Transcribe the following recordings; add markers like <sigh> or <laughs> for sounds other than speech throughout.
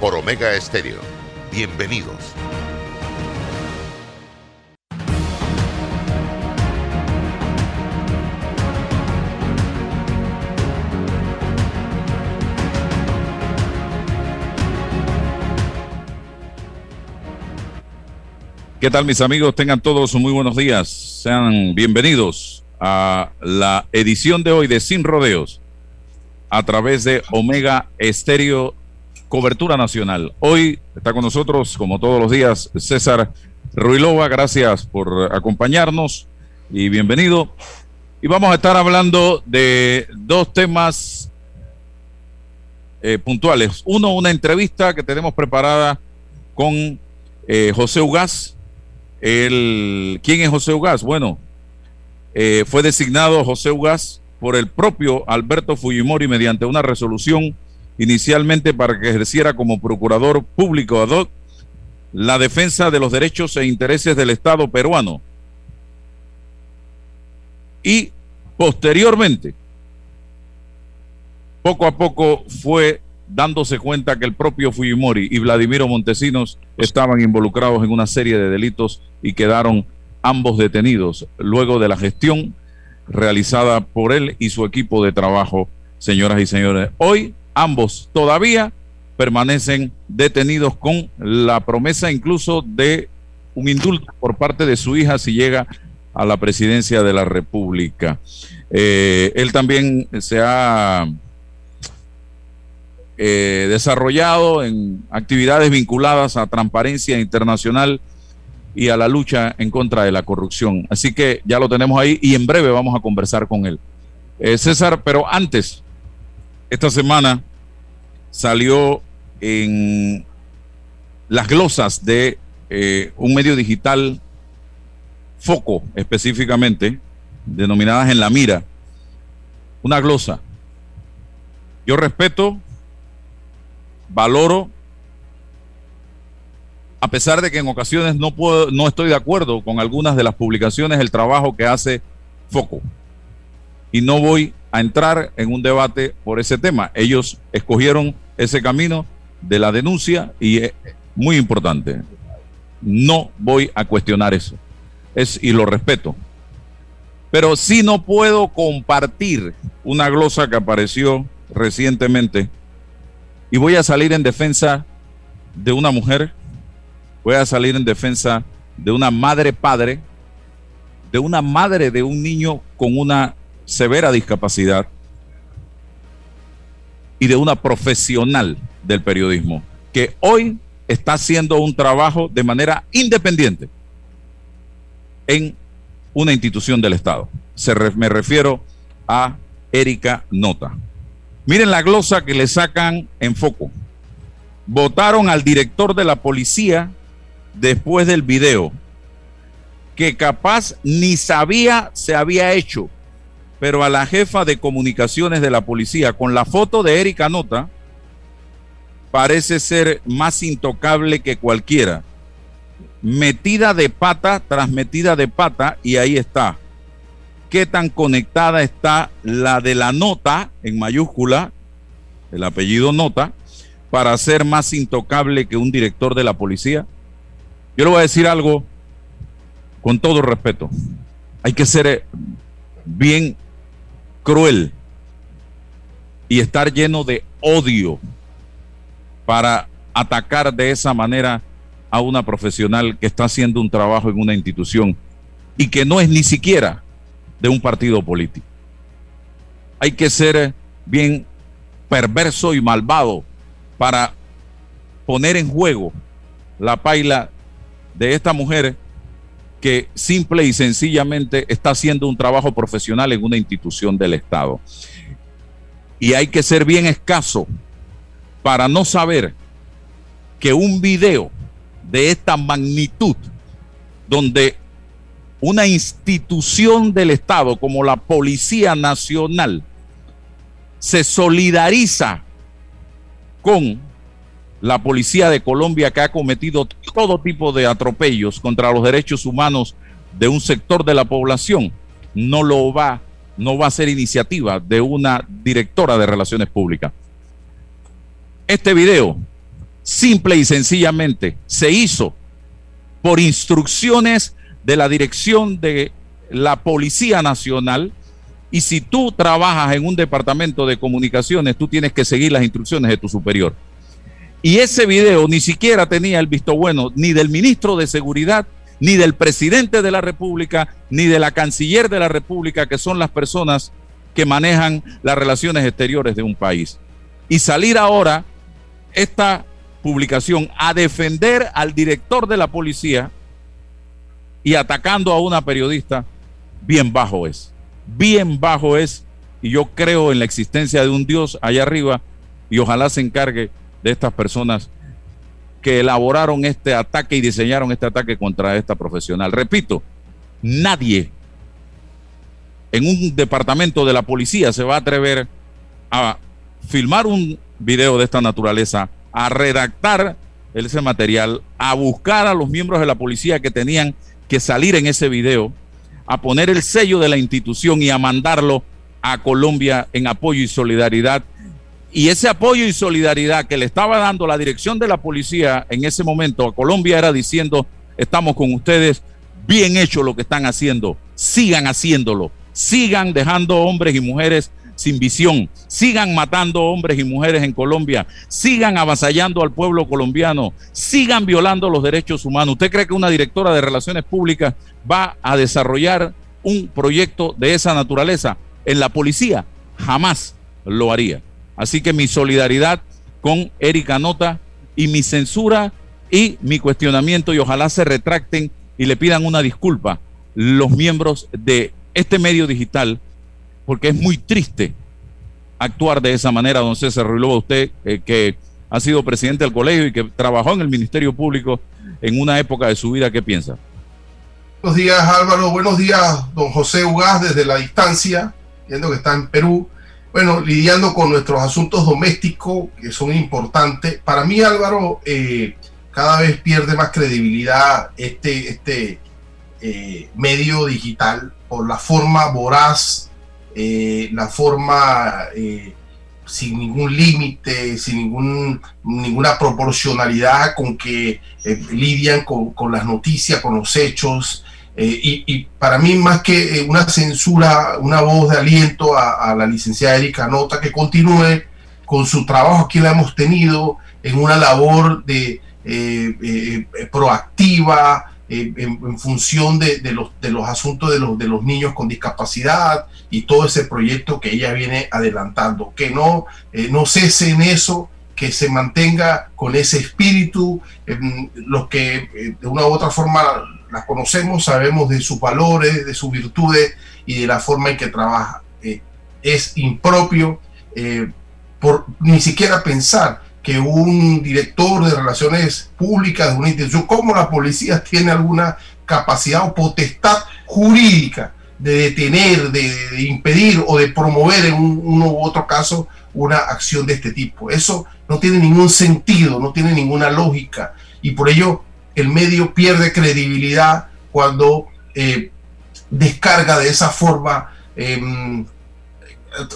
por Omega Estéreo. Bienvenidos. ¿Qué tal mis amigos? Tengan todos muy buenos días. Sean bienvenidos a la edición de hoy de Sin Rodeos a través de Omega Estéreo Cobertura Nacional. Hoy está con nosotros, como todos los días, César Ruilova. Gracias por acompañarnos y bienvenido. Y vamos a estar hablando de dos temas eh, puntuales. Uno, una entrevista que tenemos preparada con eh, José Ugaz, el, ¿Quién es José Ugaz? Bueno, eh, fue designado José Ugaz por el propio Alberto Fujimori mediante una resolución inicialmente para que ejerciera como procurador público ad hoc la defensa de los derechos e intereses del Estado peruano. Y posteriormente, poco a poco fue dándose cuenta que el propio Fujimori y Vladimiro Montesinos estaban involucrados en una serie de delitos y quedaron ambos detenidos luego de la gestión realizada por él y su equipo de trabajo, señoras y señores. Hoy ambos todavía permanecen detenidos con la promesa incluso de un indulto por parte de su hija si llega a la presidencia de la República. Eh, él también se ha eh, desarrollado en actividades vinculadas a transparencia internacional y a la lucha en contra de la corrupción. Así que ya lo tenemos ahí y en breve vamos a conversar con él. Eh, César, pero antes, esta semana salió en las glosas de eh, un medio digital, Foco específicamente, denominadas en la mira, una glosa. Yo respeto valoro, a pesar de que en ocasiones no, puedo, no estoy de acuerdo con algunas de las publicaciones, el trabajo que hace Foco. Y no voy a entrar en un debate por ese tema. Ellos escogieron ese camino de la denuncia y es muy importante. No voy a cuestionar eso. Es, y lo respeto. Pero sí no puedo compartir una glosa que apareció recientemente y voy a salir en defensa de una mujer, voy a salir en defensa de una madre padre, de una madre de un niño con una severa discapacidad y de una profesional del periodismo que hoy está haciendo un trabajo de manera independiente en una institución del Estado. Se me refiero a Erika Nota. Miren la glosa que le sacan en foco. Votaron al director de la policía después del video, que capaz ni sabía se había hecho, pero a la jefa de comunicaciones de la policía, con la foto de Erika Nota, parece ser más intocable que cualquiera. Metida de pata tras metida de pata, y ahí está qué tan conectada está la de la nota en mayúscula, el apellido nota, para ser más intocable que un director de la policía. Yo le voy a decir algo con todo respeto. Hay que ser eh, bien cruel y estar lleno de odio para atacar de esa manera a una profesional que está haciendo un trabajo en una institución y que no es ni siquiera de un partido político. Hay que ser bien perverso y malvado para poner en juego la paila de esta mujer que simple y sencillamente está haciendo un trabajo profesional en una institución del Estado. Y hay que ser bien escaso para no saber que un video de esta magnitud, donde una institución del Estado como la Policía Nacional se solidariza con la Policía de Colombia que ha cometido todo tipo de atropellos contra los derechos humanos de un sector de la población, no lo va, no va a ser iniciativa de una directora de relaciones públicas. Este video, simple y sencillamente, se hizo por instrucciones de la dirección de la Policía Nacional. Y si tú trabajas en un departamento de comunicaciones, tú tienes que seguir las instrucciones de tu superior. Y ese video ni siquiera tenía el visto bueno ni del ministro de Seguridad, ni del presidente de la República, ni de la canciller de la República, que son las personas que manejan las relaciones exteriores de un país. Y salir ahora esta publicación a defender al director de la policía y atacando a una periodista, bien bajo es. Bien bajo es. Y yo creo en la existencia de un Dios allá arriba y ojalá se encargue de estas personas que elaboraron este ataque y diseñaron este ataque contra esta profesional. Repito, nadie en un departamento de la policía se va a atrever a filmar un video de esta naturaleza, a redactar ese material, a buscar a los miembros de la policía que tenían que salir en ese video, a poner el sello de la institución y a mandarlo a Colombia en apoyo y solidaridad. Y ese apoyo y solidaridad que le estaba dando la dirección de la policía en ese momento a Colombia era diciendo, estamos con ustedes, bien hecho lo que están haciendo, sigan haciéndolo, sigan dejando hombres y mujeres sin visión. Sigan matando hombres y mujeres en Colombia. Sigan avasallando al pueblo colombiano. Sigan violando los derechos humanos. ¿Usted cree que una directora de relaciones públicas va a desarrollar un proyecto de esa naturaleza en la policía? Jamás lo haría. Así que mi solidaridad con Erika Nota y mi censura y mi cuestionamiento y ojalá se retracten y le pidan una disculpa los miembros de este medio digital porque es muy triste actuar de esa manera, don César Ruilova, usted eh, que ha sido presidente del colegio y que trabajó en el Ministerio Público en una época de su vida, ¿qué piensa? Buenos días Álvaro, buenos días don José Ugaz desde la distancia, viendo que está en Perú, bueno, lidiando con nuestros asuntos domésticos que son importantes. Para mí Álvaro, eh, cada vez pierde más credibilidad este, este eh, medio digital por la forma voraz eh, la forma sin ningún límite, sin ningún, ninguna proporcionalidad con que lidian con, con, las noticias, con los hechos. Y, y, para mí, más que una censura, una voz de aliento a, a la licenciada Erika Nota, que continúe con su trabajo, aquí la hemos tenido en una labor de proactiva, en, función de, de, los, de los asuntos de los, de los niños con discapacidad, y todo ese proyecto que ella viene adelantando. Que no, eh, no cese en eso, que se mantenga con ese espíritu. los que eh, de una u otra forma la conocemos, sabemos de sus valores, de sus virtudes y de la forma en que trabaja. Eh, es impropio por ni siquiera pensar que un director de relaciones públicas de una institución como la policía tiene alguna capacidad o potestad jurídica de detener, de, impedir o de promover en uno u otro caso una acción de este tipo. Eso no tiene ningún sentido, no tiene ninguna lógica. Y por ello el medio pierde credibilidad cuando eh, descarga de esa forma, em,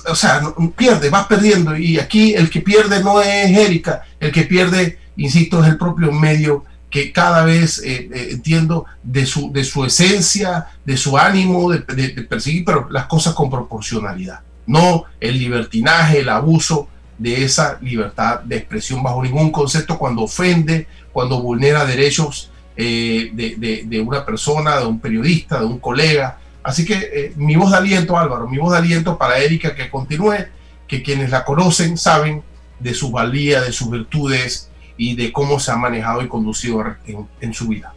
o sea, pierde, va perdiendo. Y aquí el que pierde no es Erika, el que pierde, insisto, es el propio medio que cada vez eh, eh, entiendo de su, de su esencia, de su ánimo de, perseguir, pero las cosas con proporcionalidad, no el libertinaje, el abuso de esa libertad de expresión bajo ningún concepto cuando ofende, cuando vulnera derechos eh, de, de, una persona, de un periodista, de un colega. Así que mi voz de aliento, Álvaro, mi voz de aliento para Erika que continúe, que quienes la conocen saben de su valía, de sus virtudes, y de cómo se ha manejado y conducido en, su vida.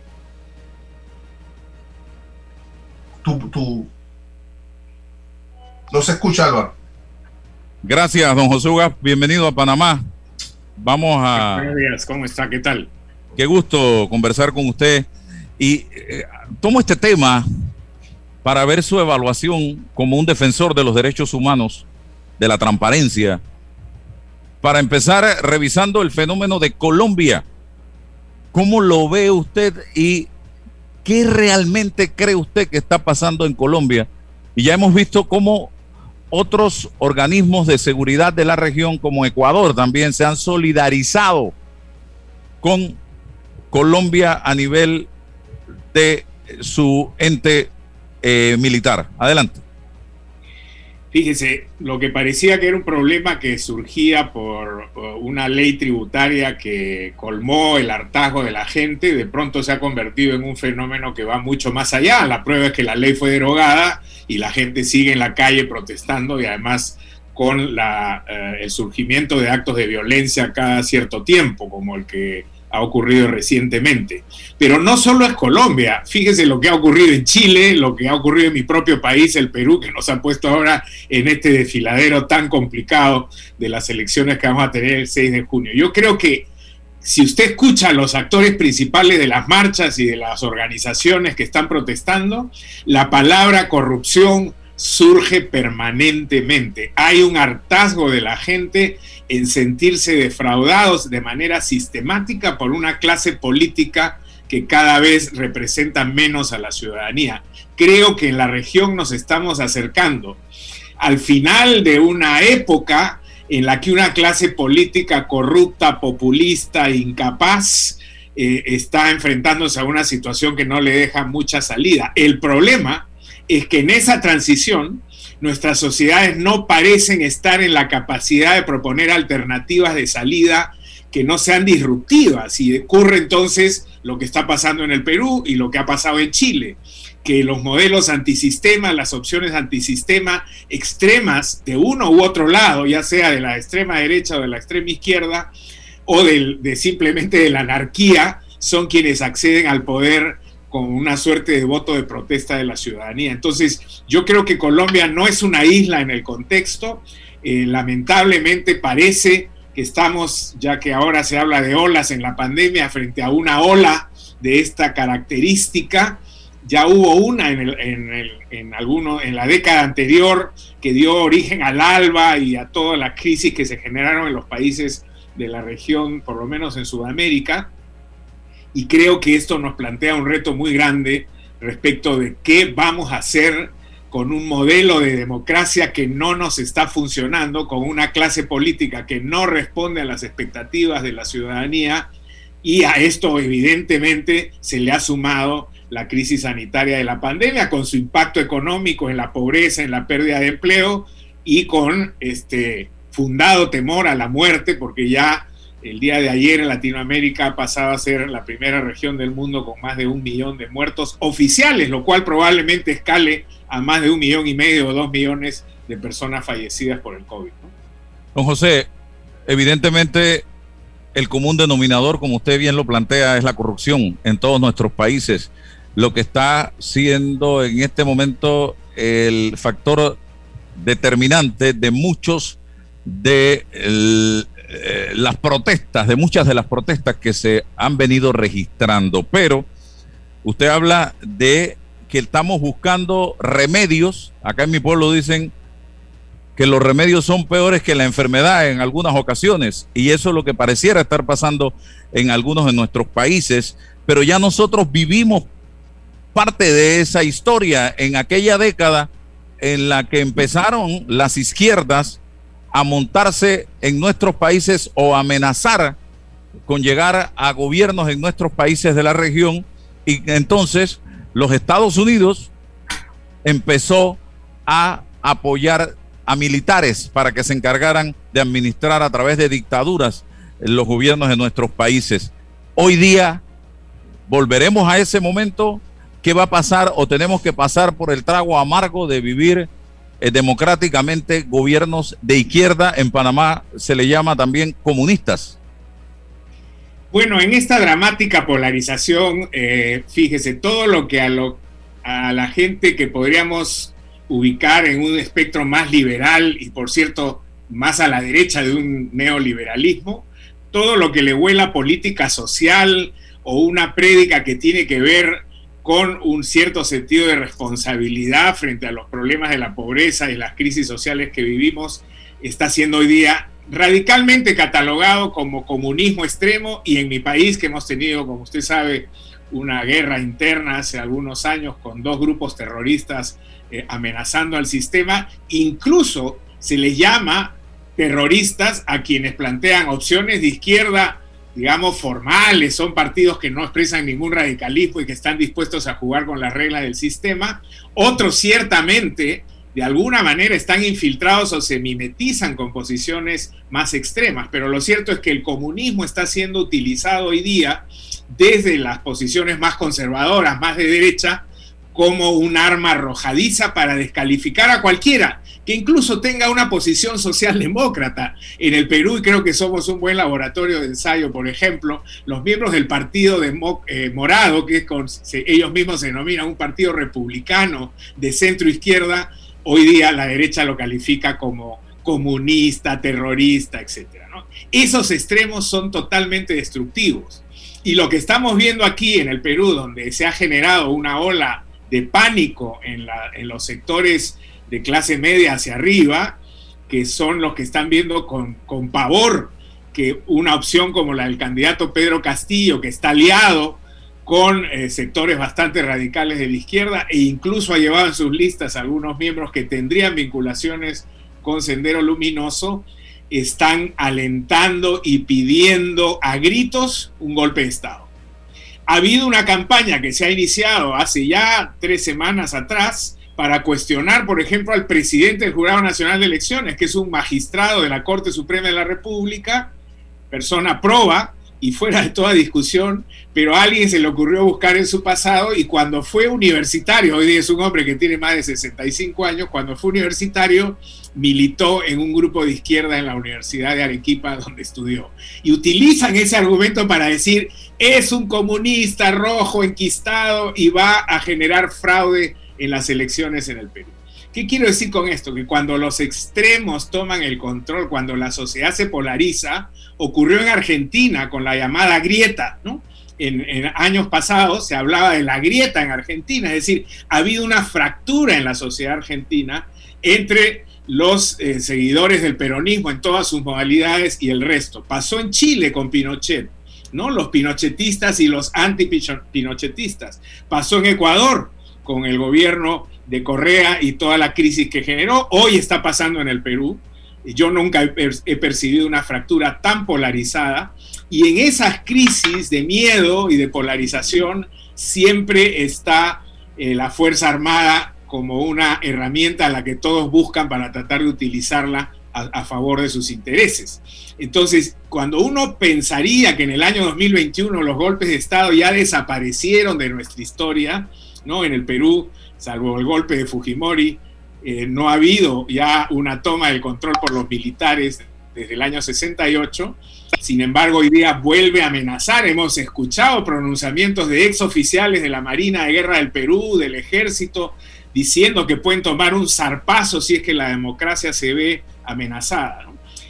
Tú, No se escucha, Álvaro. Gracias, don José Ugas. Bienvenido a Panamá. Vamos a... Buenos días, ¿cómo está? ¿Qué tal? Qué gusto conversar con usted. Y eh, tomo este tema para ver su evaluación como un defensor de los derechos humanos, de la transparencia, para empezar revisando el fenómeno de Colombia. ¿Cómo lo ve usted y qué realmente cree usted que está pasando en Colombia? Y ya hemos visto cómo otros organismos de seguridad de la región, como Ecuador, también se han solidarizado con Colombia a nivel de su ente eh, militar. Adelante. Fíjese, lo que parecía que era un problema que surgía por una ley tributaria que colmó el hartazgo de la gente, de pronto se ha convertido en un fenómeno que va mucho más allá. La prueba es que la ley fue derogada y la gente sigue en la calle protestando y además con la, eh, el surgimiento de actos de violencia cada cierto tiempo, como el que ha ocurrido recientemente. Pero no solo es Colombia, fíjese lo que ha ocurrido en Chile, lo que ha ocurrido en mi propio país, el Perú, que nos ha puesto ahora en este desfiladero tan complicado de las elecciones que vamos a tener el 6 de junio. Yo creo que si usted escucha a los actores principales de las marchas y de las organizaciones que están protestando, la palabra corrupción surge permanentemente. Hay un hartazgo de la gente en sentirse defraudados de manera sistemática por una clase política que cada vez representa menos a la ciudadanía. Creo que en la región nos estamos acercando al final de una época en la que una clase política corrupta, populista, incapaz, eh, está enfrentándose a una situación que no le deja mucha salida. El problema es que en esa transición nuestras sociedades no parecen estar en la capacidad de proponer alternativas de salida que no sean disruptivas. Y ocurre entonces lo que está pasando en el Perú y lo que ha pasado en Chile, que los modelos antisistema, las opciones antisistema extremas de uno u otro lado, ya sea de la extrema derecha o de la extrema izquierda, o de, de simplemente de la anarquía, son quienes acceden al poder con una suerte de voto de protesta de la ciudadanía. Entonces, yo creo que Colombia no es una isla en el contexto. Eh, lamentablemente parece que estamos, ya que ahora se habla de olas en la pandemia, frente a una ola de esta característica. Ya hubo una en, el, en, alguno, en la década anterior que dio origen al ALBA y a todas las crisis que se generaron en los países de la región, por lo menos en Sudamérica y creo que esto nos plantea un reto muy grande respecto de qué vamos a hacer con un modelo de democracia que no nos está funcionando, con una clase política que no responde a las expectativas de la ciudadanía y a esto evidentemente se le ha sumado la crisis sanitaria de la pandemia con su impacto económico en la pobreza, en la pérdida de empleo y con este fundado temor a la muerte porque ya el día de ayer en Latinoamérica pasaba a ser la primera región del mundo con más de un millón de muertos oficiales, lo cual probablemente escale a más de un millón y medio o dos millones de personas fallecidas por el COVID. Don José, evidentemente el común denominador, como usted bien lo plantea, es la corrupción en todos nuestros países, lo que está siendo en este momento el factor determinante de muchos de eh, las protestas, de muchas de las protestas que se han venido registrando, pero usted habla de que estamos buscando remedios, acá en mi pueblo dicen que los remedios son peores que la enfermedad en algunas ocasiones, y eso es lo que pareciera estar pasando en algunos de nuestros países, pero ya nosotros vivimos parte de esa historia en aquella década en la que empezaron las izquierdas a montarse en nuestros países o amenazar con llegar a gobiernos en nuestros países de la región y entonces los Estados Unidos empezó a apoyar a militares para que se encargaran de administrar a través de dictaduras los gobiernos de nuestros países. Hoy día volveremos a ese momento. ¿Qué va a pasar? ¿O tenemos que pasar por el trago amargo de vivir eh, democráticamente gobiernos de izquierda. En Panamá se le llama también comunistas. Bueno, en esta dramática polarización, eh, fíjese, todo lo que a, lo, a la gente que podríamos ubicar en un espectro más liberal y por cierto más a la derecha de un neoliberalismo, todo lo que le huela política social o una prédica que tiene que ver con un cierto sentido de responsabilidad frente a los problemas de la pobreza y las crisis sociales que vivimos, está siendo hoy día radicalmente catalogado como comunismo extremo y en mi país que hemos tenido, como usted sabe, una guerra interna hace algunos años con dos grupos terroristas eh, amenazando al sistema, incluso se les llama terroristas a quienes plantean opciones de izquierda, digamos, formales, son partidos que no expresan ningún radicalismo y que están dispuestos a jugar con las reglas del sistema. Otros ciertamente, de alguna manera, están infiltrados o se mimetizan con posiciones más extremas, pero lo cierto es que el comunismo está siendo utilizado hoy día desde las posiciones más conservadoras, más de derecha, como un arma arrojadiza para descalificar a cualquiera que incluso tenga una posición socialdemócrata en el Perú y creo que somos un buen laboratorio de ensayo, por ejemplo, los miembros del Partido de eh, Morado, que ellos mismos se denominan un partido republicano de centro izquierda, hoy día la derecha lo califica como comunista, terrorista, etc. Esos extremos son totalmente destructivos. Y lo que estamos viendo aquí en el Perú, donde se ha generado una ola de pánico en, los sectores de clase media hacia arriba, que son los que están viendo con, pavor que una opción como la del candidato Pedro Castillo, que está aliado con eh, sectores bastante radicales de la izquierda e incluso ha llevado en sus listas algunos miembros que tendrían vinculaciones con Sendero Luminoso, están alentando y pidiendo a gritos un golpe de Estado. Ha habido una campaña que se ha iniciado hace ya tres semanas atrás para cuestionar, por ejemplo, al presidente del Jurado Nacional de Elecciones, que es un magistrado de la Corte Suprema de la República, persona proba y fuera de toda discusión, pero a alguien se le ocurrió buscar en su pasado y cuando fue universitario, hoy es un hombre que tiene más de 65 años, cuando fue universitario militó en un grupo de izquierda en la Universidad de Arequipa donde estudió. Y utilizan ese argumento para decir, es un comunista rojo enquistado y va a generar fraude en las elecciones en el Perú. ¿Qué quiero decir con esto? Que cuando los extremos toman el control, cuando la sociedad se polariza, ocurrió en Argentina con la llamada grieta, ¿no? En, años pasados se hablaba de la grieta en Argentina, es decir, ha habido una fractura en la sociedad argentina entre los eh, seguidores del peronismo en todas sus modalidades y el resto. Pasó en Chile con Pinochet, ¿no? Los pinochetistas y los anti-pinochetistas. Pasó en Ecuador con el gobierno de Correa y toda la crisis que generó. Hoy está pasando en el Perú. Yo nunca he, percibido una fractura tan polarizada. Y en esas crisis de miedo y de polarización siempre está eh, la Fuerza Armada como una herramienta a la que todos buscan para tratar de utilizarla a, favor de sus intereses. Entonces, cuando uno pensaría que en el año 2021 los golpes de Estado ya desaparecieron de nuestra historia, ¿no? En el Perú, salvo el golpe de Fujimori, eh, no ha habido ya una toma del control por los militares desde el año 68. Sin embargo, hoy día vuelve a amenazar. Hemos escuchado pronunciamientos de exoficiales de la Marina de Guerra del Perú, del Ejército, diciendo que pueden tomar un zarpazo si es que la democracia se ve amenazada.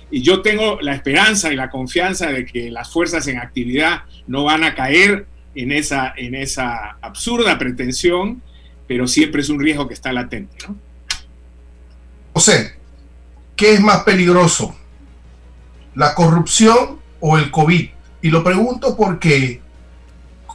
Y yo tengo la esperanza y la confianza de que las fuerzas en actividad no van a caer en esa, en esa absurda pretensión, pero siempre es un riesgo que está latente. José, ¿qué es más peligroso? ¿La corrupción o el COVID? Y lo pregunto porque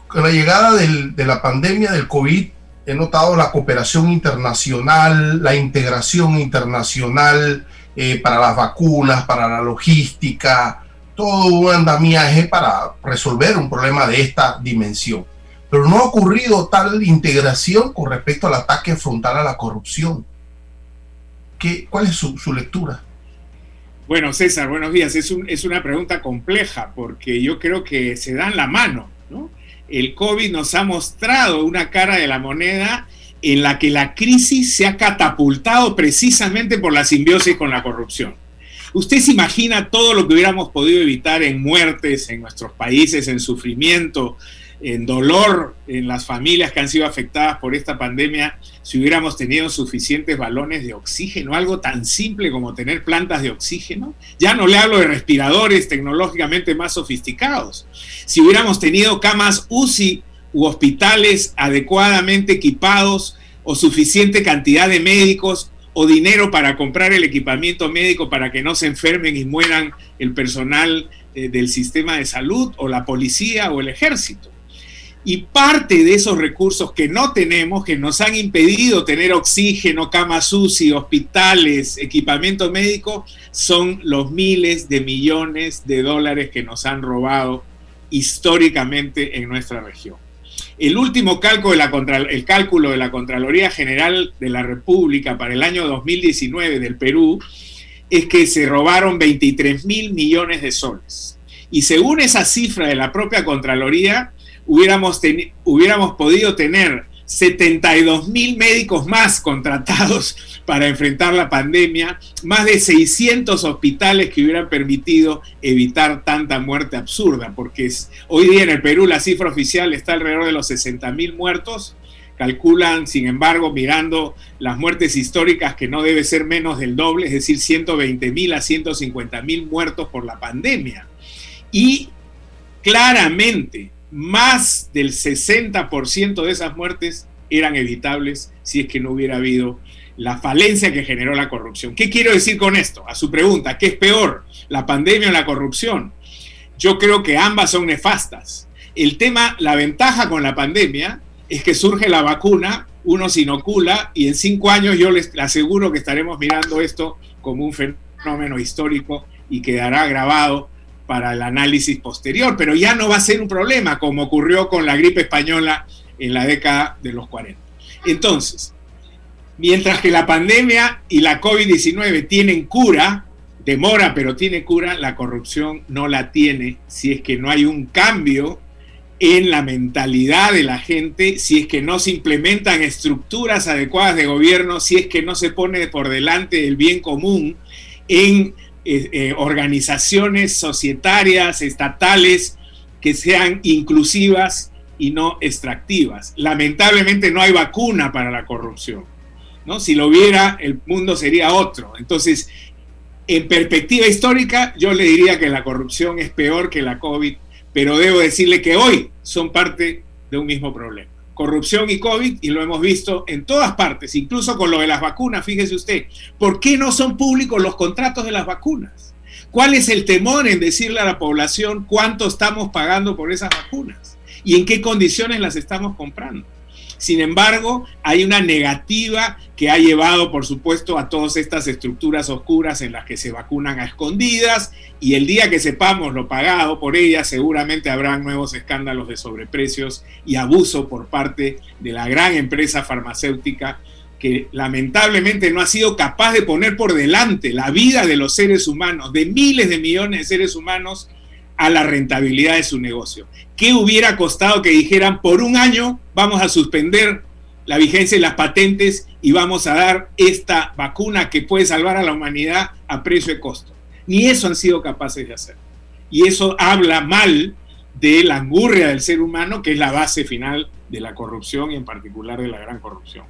con la llegada de la pandemia del COVID he notado la cooperación internacional, la integración internacional eh, para las vacunas, para la logística, todo un andamiaje para resolver un problema de esta dimensión. Pero no ha ocurrido tal integración con respecto al ataque frontal a la corrupción. ¿Qué, ¿Cuál es su, lectura? Bueno, César, buenos días. Es, es una pregunta compleja porque yo creo que se dan la mano, ¿no? el COVID nos ha mostrado una cara de la moneda en la que la crisis se ha catapultado precisamente por la simbiosis con la corrupción. Usted se imagina todo lo que hubiéramos podido evitar en muertes en nuestros países, en sufrimiento, en dolor en las familias que han sido afectadas por esta pandemia si hubiéramos tenido suficientes balones de oxígeno, algo tan simple como tener plantas de oxígeno. Ya no le hablo de respiradores tecnológicamente más sofisticados. Si hubiéramos tenido camas UCI u hospitales adecuadamente equipados o suficiente cantidad de médicos o dinero para comprar el equipamiento médico para que no se enfermen y mueran el personal eh, del sistema de salud o la policía o el ejército. Y parte de esos recursos que no tenemos, que nos han impedido tener oxígeno, camas UCI, hospitales, equipamiento médico, son los miles de millones de dólares que nos han robado históricamente en nuestra región. El último cálculo de la, el cálculo de la Contraloría General de la República para el año 2019 del Perú es que se robaron 23 mil millones de soles. Y según esa cifra de la propia Contraloría, hubiéramos, hubiéramos podido tener 72 mil médicos más contratados para enfrentar la pandemia, más de 600 hospitales que hubieran permitido evitar tanta muerte absurda, porque es, hoy día en el Perú la cifra oficial está alrededor de los 60 mil muertos, calculan, sin embargo, mirando las muertes históricas que no debe ser menos del doble, es decir, 120 mil a 150 mil muertos por la pandemia. Y claramente más del 60% de esas muertes eran evitables si es que no hubiera habido la falencia que generó la corrupción. ¿Qué quiero decir con esto? A su pregunta, ¿qué es peor, la pandemia o la corrupción? Yo creo que ambas son nefastas. El tema, la ventaja con la pandemia es que surge la vacuna, uno se inocula y en cinco años yo les aseguro que estaremos mirando esto como un fenómeno histórico y quedará grabado para el análisis posterior, pero ya no va a ser un problema como ocurrió con la gripe española en la década de los 40. Entonces, mientras que la pandemia y la COVID-19 tienen cura, demora pero tiene cura, la corrupción no la tiene si es que no hay un cambio en la mentalidad de la gente, si es que no se implementan estructuras adecuadas de gobierno, si es que no se pone por delante el bien común en eh, eh, organizaciones societarias, estatales, que sean inclusivas y no extractivas. Lamentablemente no hay vacuna para la corrupción. ¿No? Si lo hubiera, el mundo sería otro. Entonces, en perspectiva histórica, yo le diría que la corrupción es peor que la COVID, pero debo decirle que hoy son parte de un mismo problema corrupción y COVID, y lo hemos visto en todas partes, incluso con lo de las vacunas, fíjese usted, ¿por qué no son públicos los contratos de las vacunas? ¿Cuál es el temor en decirle a la población cuánto estamos pagando por esas vacunas? ¿Y en qué condiciones las estamos comprando? Sin embargo, hay una negativa que ha llevado, por supuesto, a todas estas estructuras oscuras en las que se vacunan a escondidas y el día que sepamos lo pagado por ellas, seguramente habrá nuevos escándalos de sobreprecios y abuso por parte de la gran empresa farmacéutica que lamentablemente no ha sido capaz de poner por delante la vida de los seres humanos, de miles de millones de seres humanos, a la rentabilidad de su negocio. ¿Qué hubiera costado que dijeran por un año vamos a suspender la vigencia de las patentes y vamos a dar esta vacuna que puede salvar a la humanidad a precio de costo? Ni eso han sido capaces de hacer. Y eso habla mal de la angurria del ser humano, que es la base final de la corrupción y en particular de la gran corrupción.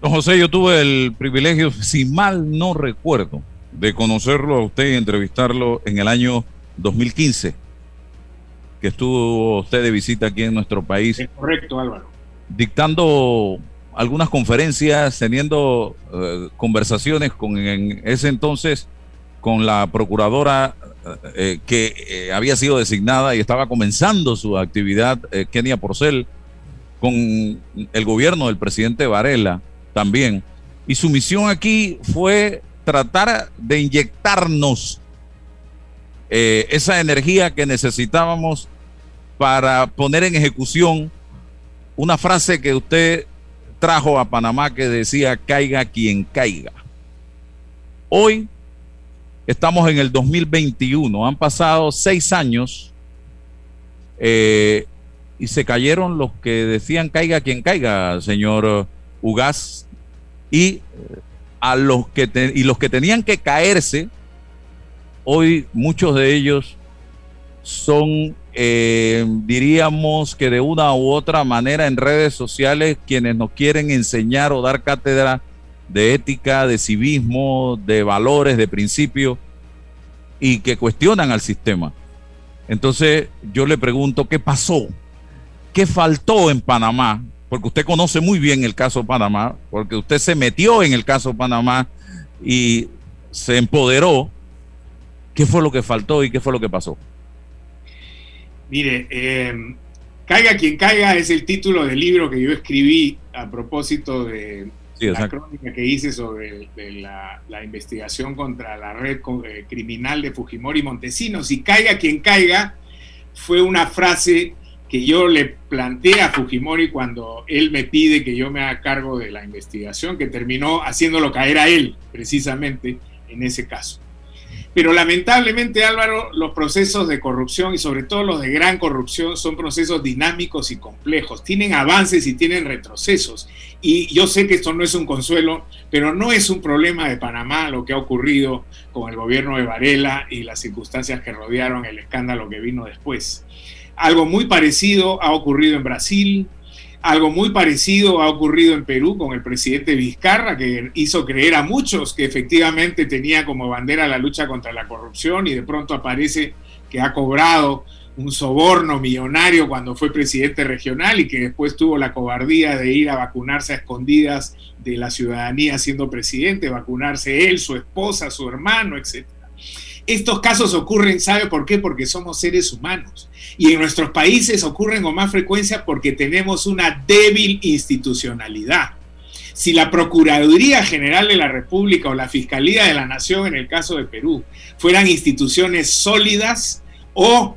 Don José, yo tuve el privilegio, si mal no recuerdo, de conocerlo a usted y entrevistarlo en el año 2015, que estuvo usted de visita aquí en nuestro país. Es correcto, Álvaro. Dictando algunas conferencias, teniendo eh, conversaciones con en ese entonces con la procuradora eh, que eh, había sido designada y estaba comenzando su actividad, Kenia Porcel, con el gobierno del presidente Varela también. Y su misión aquí fue tratar de inyectarnos eh, esa energía que necesitábamos para poner en ejecución una frase que usted trajo a Panamá que decía caiga quien caiga. Hoy estamos en el 2021, han pasado seis años eh, y se cayeron los que decían caiga quien caiga, señor Ugaz, y a los que y los que tenían que caerse Hoy muchos de ellos son eh, diríamos que de una u otra manera en redes sociales quienes nos quieren enseñar o dar cátedra de ética, de civismo, de valores, de principios y que cuestionan al sistema. Entonces yo le pregunto, ¿qué pasó? ¿Qué faltó en Panamá? Porque usted conoce muy bien el caso Panamá, porque usted se metió en el caso Panamá y se empoderó. ¿Qué fue lo que faltó y qué fue lo que pasó? Mire, eh, Caiga quien caiga es el título del libro que yo escribí a propósito de la crónica que hice sobre la, investigación contra la red eh, criminal de Fujimori Montesinos. Y caiga quien caiga fue una frase que yo le planteé a Fujimori cuando él me pide que yo me haga cargo de la investigación, que terminó haciéndolo caer a él, precisamente en ese caso. Pero lamentablemente, Álvaro, los procesos de corrupción y sobre todo los de gran corrupción son procesos dinámicos y complejos. Tienen avances y tienen retrocesos. Y yo sé que esto no es un consuelo, pero no es un problema de Panamá lo que ha ocurrido con el gobierno de Varela y las circunstancias que rodearon el escándalo que vino después. Algo muy parecido ha ocurrido en Brasil, algo muy parecido ha ocurrido en Perú con el presidente Vizcarra, que hizo creer a muchos que efectivamente tenía como bandera la lucha contra la corrupción y de pronto aparece que ha cobrado un soborno millonario cuando fue presidente regional y que después tuvo la cobardía de ir a vacunarse a escondidas de la ciudadanía siendo presidente, vacunarse él, su esposa, su hermano, etc. Estos casos ocurren, ¿sabe por qué? Porque somos seres humanos. Y en nuestros países ocurren con más frecuencia porque tenemos una débil institucionalidad. Si la Procuraduría General de la República o la Fiscalía de la Nación, en el caso de Perú, fueran instituciones sólidas o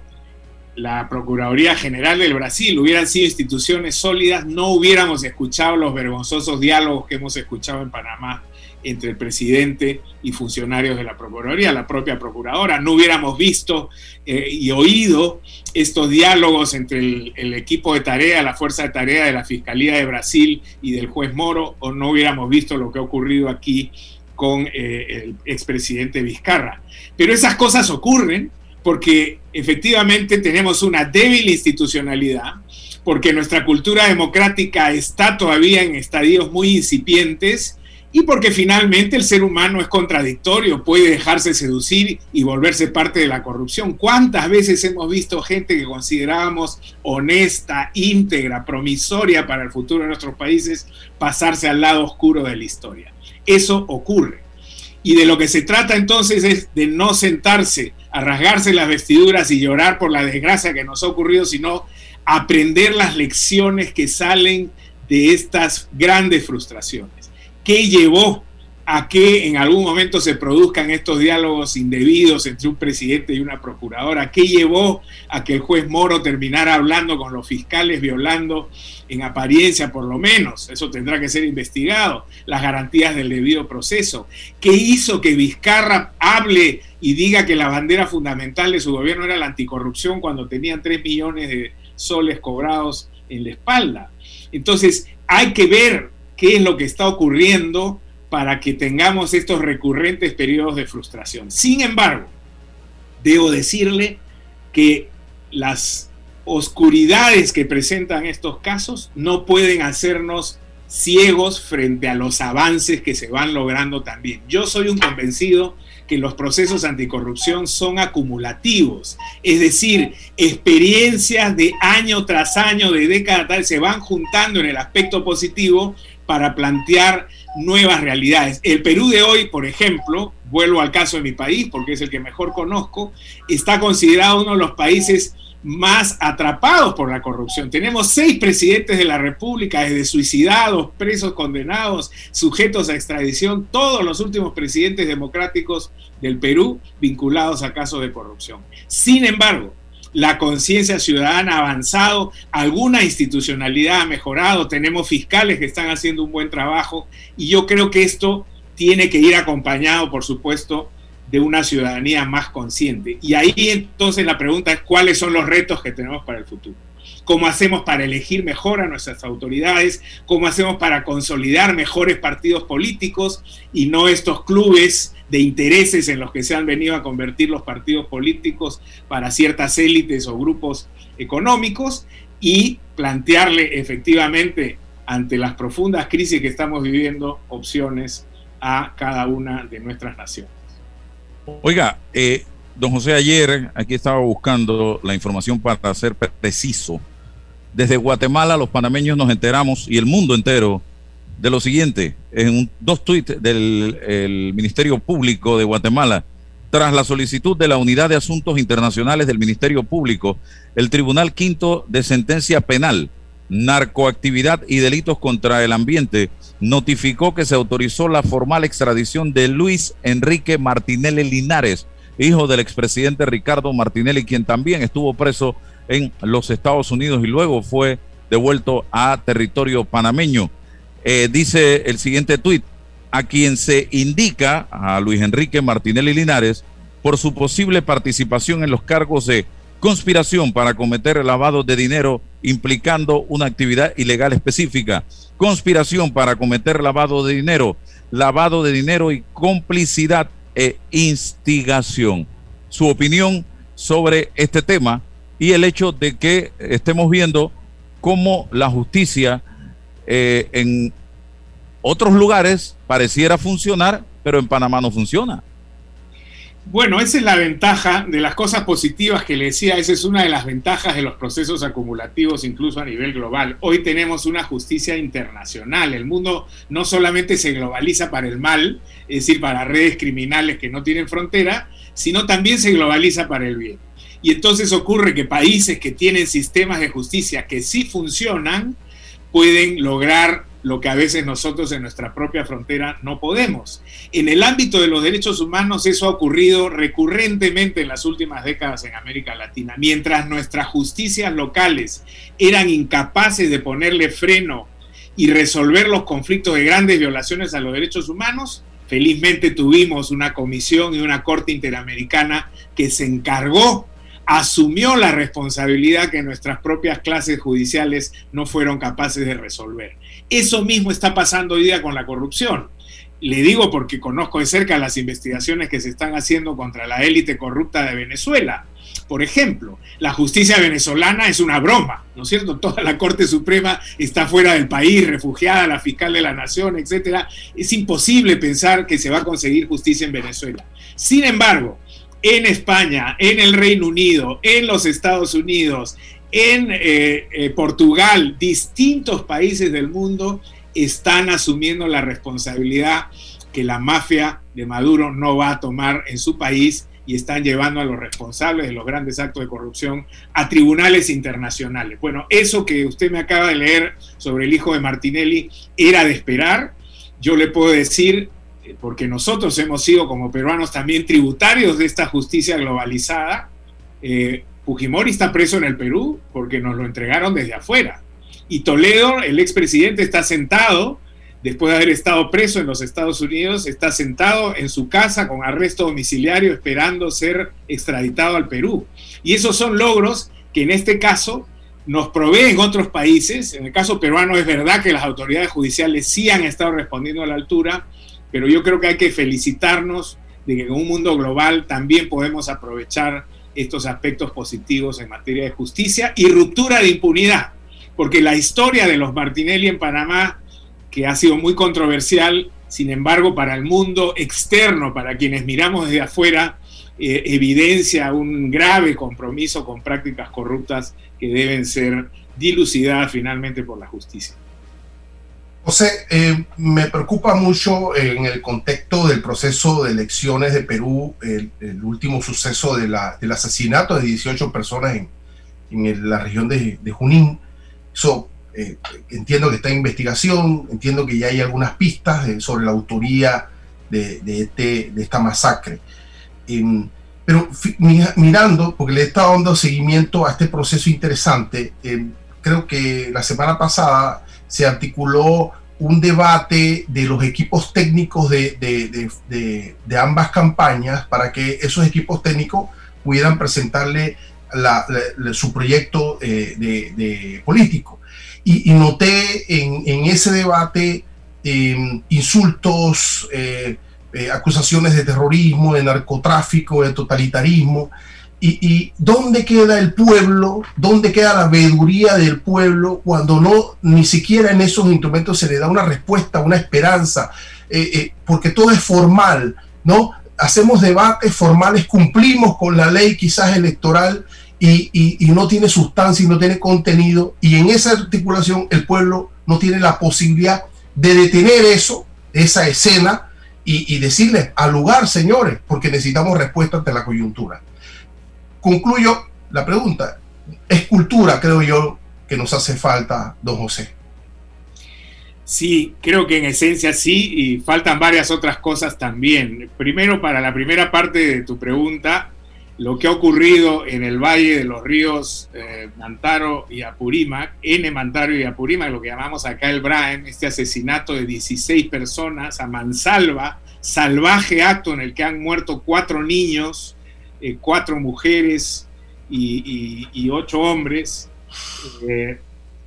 la Procuraduría General del Brasil hubieran sido instituciones sólidas, no hubiéramos escuchado los vergonzosos diálogos que hemos escuchado en Panamá entre el presidente y funcionarios de la Procuraduría, la propia Procuradora. No hubiéramos visto eh, y oído estos diálogos entre el, equipo de tarea, la fuerza de tarea de la Fiscalía de Brasil y del juez Moro, o no hubiéramos visto lo que ha ocurrido aquí con eh, el expresidente Vizcarra. Pero esas cosas ocurren porque efectivamente tenemos una débil institucionalidad, porque nuestra cultura democrática está todavía en estadios muy incipientes y porque finalmente el ser humano es contradictorio, puede dejarse seducir y volverse parte de la corrupción. ¿Cuántas veces hemos visto gente que considerábamos honesta, íntegra, promisoria para el futuro de nuestros países pasarse al lado oscuro de la historia? Eso ocurre. Y de lo que se trata entonces es de no sentarse a rasgarse las vestiduras y llorar por la desgracia que nos ha ocurrido, sino aprender las lecciones que salen de estas grandes frustraciones. ¿Qué llevó a que en algún momento se produzcan estos diálogos indebidos entre un presidente y una procuradora? ¿Qué llevó a que el juez Moro terminara hablando con los fiscales, violando en apariencia por lo menos, eso tendrá que ser investigado, las garantías del debido proceso? ¿Qué hizo que Vizcarra hable y diga que la bandera fundamental de su gobierno era la anticorrupción cuando tenían 3 millones de soles cobrados en la espalda? Entonces, hay que ver qué es lo que está ocurriendo para que tengamos estos recurrentes periodos de frustración. Sin embargo, debo decirle que las oscuridades que presentan estos casos no pueden hacernos ciegos frente a los avances que se van logrando también. Yo soy un convencido que los procesos anticorrupción son acumulativos, es decir, experiencias de año tras año, de década tal, se van juntando en el aspecto positivo para plantear nuevas realidades. El Perú de hoy, por ejemplo, vuelvo al caso de mi país, porque es el que mejor conozco, está considerado uno de los países más atrapados por la corrupción. Tenemos seis presidentes de la República, desde suicidados, presos condenados, sujetos a extradición, todos los últimos presidentes democráticos del Perú vinculados a casos de corrupción. Sin embargo, la conciencia ciudadana ha avanzado, alguna institucionalidad ha mejorado, tenemos fiscales que están haciendo un buen trabajo y yo creo que esto tiene que ir acompañado, por supuesto, de una ciudadanía más consciente. Y ahí entonces la pregunta es cuáles son los retos que tenemos para el futuro. ¿Cómo hacemos para elegir mejor a nuestras autoridades? ¿Cómo hacemos para consolidar mejores partidos políticos y no estos clubes de intereses en los que se han venido a convertir los partidos políticos para ciertas élites o grupos económicos y plantearle efectivamente ante las profundas crisis que estamos viviendo opciones a cada una de nuestras naciones. Oiga, eh, don José, ayer aquí estaba buscando la información para ser preciso. Desde Guatemala los panameños nos enteramos y el mundo entero de lo siguiente, en dos tweets del Ministerio Público de Guatemala, tras la solicitud de la Unidad de Asuntos Internacionales del Ministerio Público, el Tribunal Quinto de Sentencia Penal, Narcoactividad y Delitos contra el Ambiente notificó que se autorizó la formal extradición de Luis Enrique Martinelli Linares, hijo del expresidente Ricardo Martinelli, quien también estuvo preso en los Estados Unidos y luego fue devuelto a territorio panameño. Eh, dice el siguiente tuit, a quien se indica, a Luis Enrique Martinelli Linares, por su posible participación en los cargos de conspiración para cometer lavado de dinero implicando una actividad ilegal específica, conspiración para cometer lavado de dinero, lavado de dinero y complicidad e instigación. Su opinión sobre este tema y el hecho de que estemos viendo cómo la justicia eh, en otros lugares pareciera funcionar, pero en Panamá no funciona. Bueno, esa es la ventaja de las cosas positivas que le decía, esa es una de las ventajas de los procesos acumulativos incluso a nivel global. Hoy tenemos una justicia internacional, el mundo no solamente se globaliza para el mal, es decir, para redes criminales que no tienen frontera, sino también se globaliza para el bien. Y entonces ocurre que países que tienen sistemas de justicia que sí funcionan, pueden lograr lo que a veces nosotros en nuestra propia frontera no podemos. En el ámbito de los derechos humanos eso ha ocurrido recurrentemente en las últimas décadas en América Latina. Mientras nuestras justicias locales eran incapaces de ponerle freno y resolver los conflictos de grandes violaciones a los derechos humanos, felizmente tuvimos una comisión y una corte interamericana que se encargó asumió la responsabilidad que nuestras propias clases judiciales no fueron capaces de resolver. Eso mismo está pasando hoy día con la corrupción. Le digo porque conozco de cerca las investigaciones que se están haciendo contra la élite corrupta de Venezuela. Por ejemplo, la justicia venezolana es una broma, ¿no es cierto? Toda la Corte Suprema está fuera del país, refugiada, la fiscal de la nación, etc. Es imposible pensar que se va a conseguir justicia en Venezuela. Sin embargo, en España, en el Reino Unido, en los Estados Unidos, en eh, eh, Portugal, distintos países del mundo están asumiendo la responsabilidad que la mafia de Maduro no va a tomar en su país y están llevando a los responsables de los grandes actos de corrupción a tribunales internacionales. Bueno, eso que usted me acaba de leer sobre el hijo de Martinelli era de esperar. Yo le puedo decir porque nosotros hemos sido como peruanos también tributarios de esta justicia globalizada. Eh, Fujimori está preso en el Perú porque nos lo entregaron desde afuera. Y Toledo, el expresidente, está sentado, después de haber estado preso en los Estados Unidos, está sentado en su casa con arresto domiciliario esperando ser extraditado al Perú. Y esos son logros que en este caso nos proveen otros países. En el caso peruano es verdad que las autoridades judiciales sí han estado respondiendo a la altura, pero yo creo que hay que felicitarnos de que en un mundo global también podemos aprovechar estos aspectos positivos en materia de justicia y ruptura de impunidad, porque la historia de los Martinelli en Panamá, que ha sido muy controversial, sin embargo, para el mundo externo, para quienes miramos desde afuera, eh, evidencia un grave compromiso con prácticas corruptas que deben ser dilucidadas finalmente por la justicia. José, eh, me preocupa mucho en el contexto del proceso de elecciones de Perú, el, último suceso del asesinato de 18 personas en, la región de, Junín. Eso, eh, entiendo que está en investigación, entiendo que ya hay algunas pistas sobre la autoría de, este, de esta masacre. Em, pero mirando, porque le he estado dando seguimiento a este proceso interesante, em, creo que la semana pasada se articuló un debate de los equipos técnicos de, ambas campañas para que esos equipos técnicos pudieran presentarle su proyecto eh, de, político. Y, noté en, ese debate em, insultos, eh, eh, acusaciones de terrorismo, de narcotráfico, de totalitarismo. Y, dónde queda el pueblo, dónde queda la veeduría del pueblo cuando no ni siquiera en esos instrumentos se le da una respuesta, una esperanza, eh, eh, porque todo es formal, ¿no? Hacemos debates formales, cumplimos con la ley quizás electoral y, no tiene sustancia y no tiene contenido, y en esa articulación el pueblo no tiene la posibilidad de detener eso, esa escena, y, y decirle al lugar, señores, porque necesitamos respuesta ante la coyuntura concluyo la pregunta. Es cultura, creo yo, que nos hace falta, don José. Sí, creo que en esencia sí, y faltan varias otras cosas también. Primero, para la primera parte de tu pregunta, lo que ha ocurrido en el Valle de los Ríos eh, Mantaro y Apurímac, N Mantaro y Apurímac, lo que llamamos acá el Braem, este asesinato de 16 personas a mansalva, salvaje acto en el que han muerto cuatro niños, eh, cuatro mujeres y, ocho hombres, eh,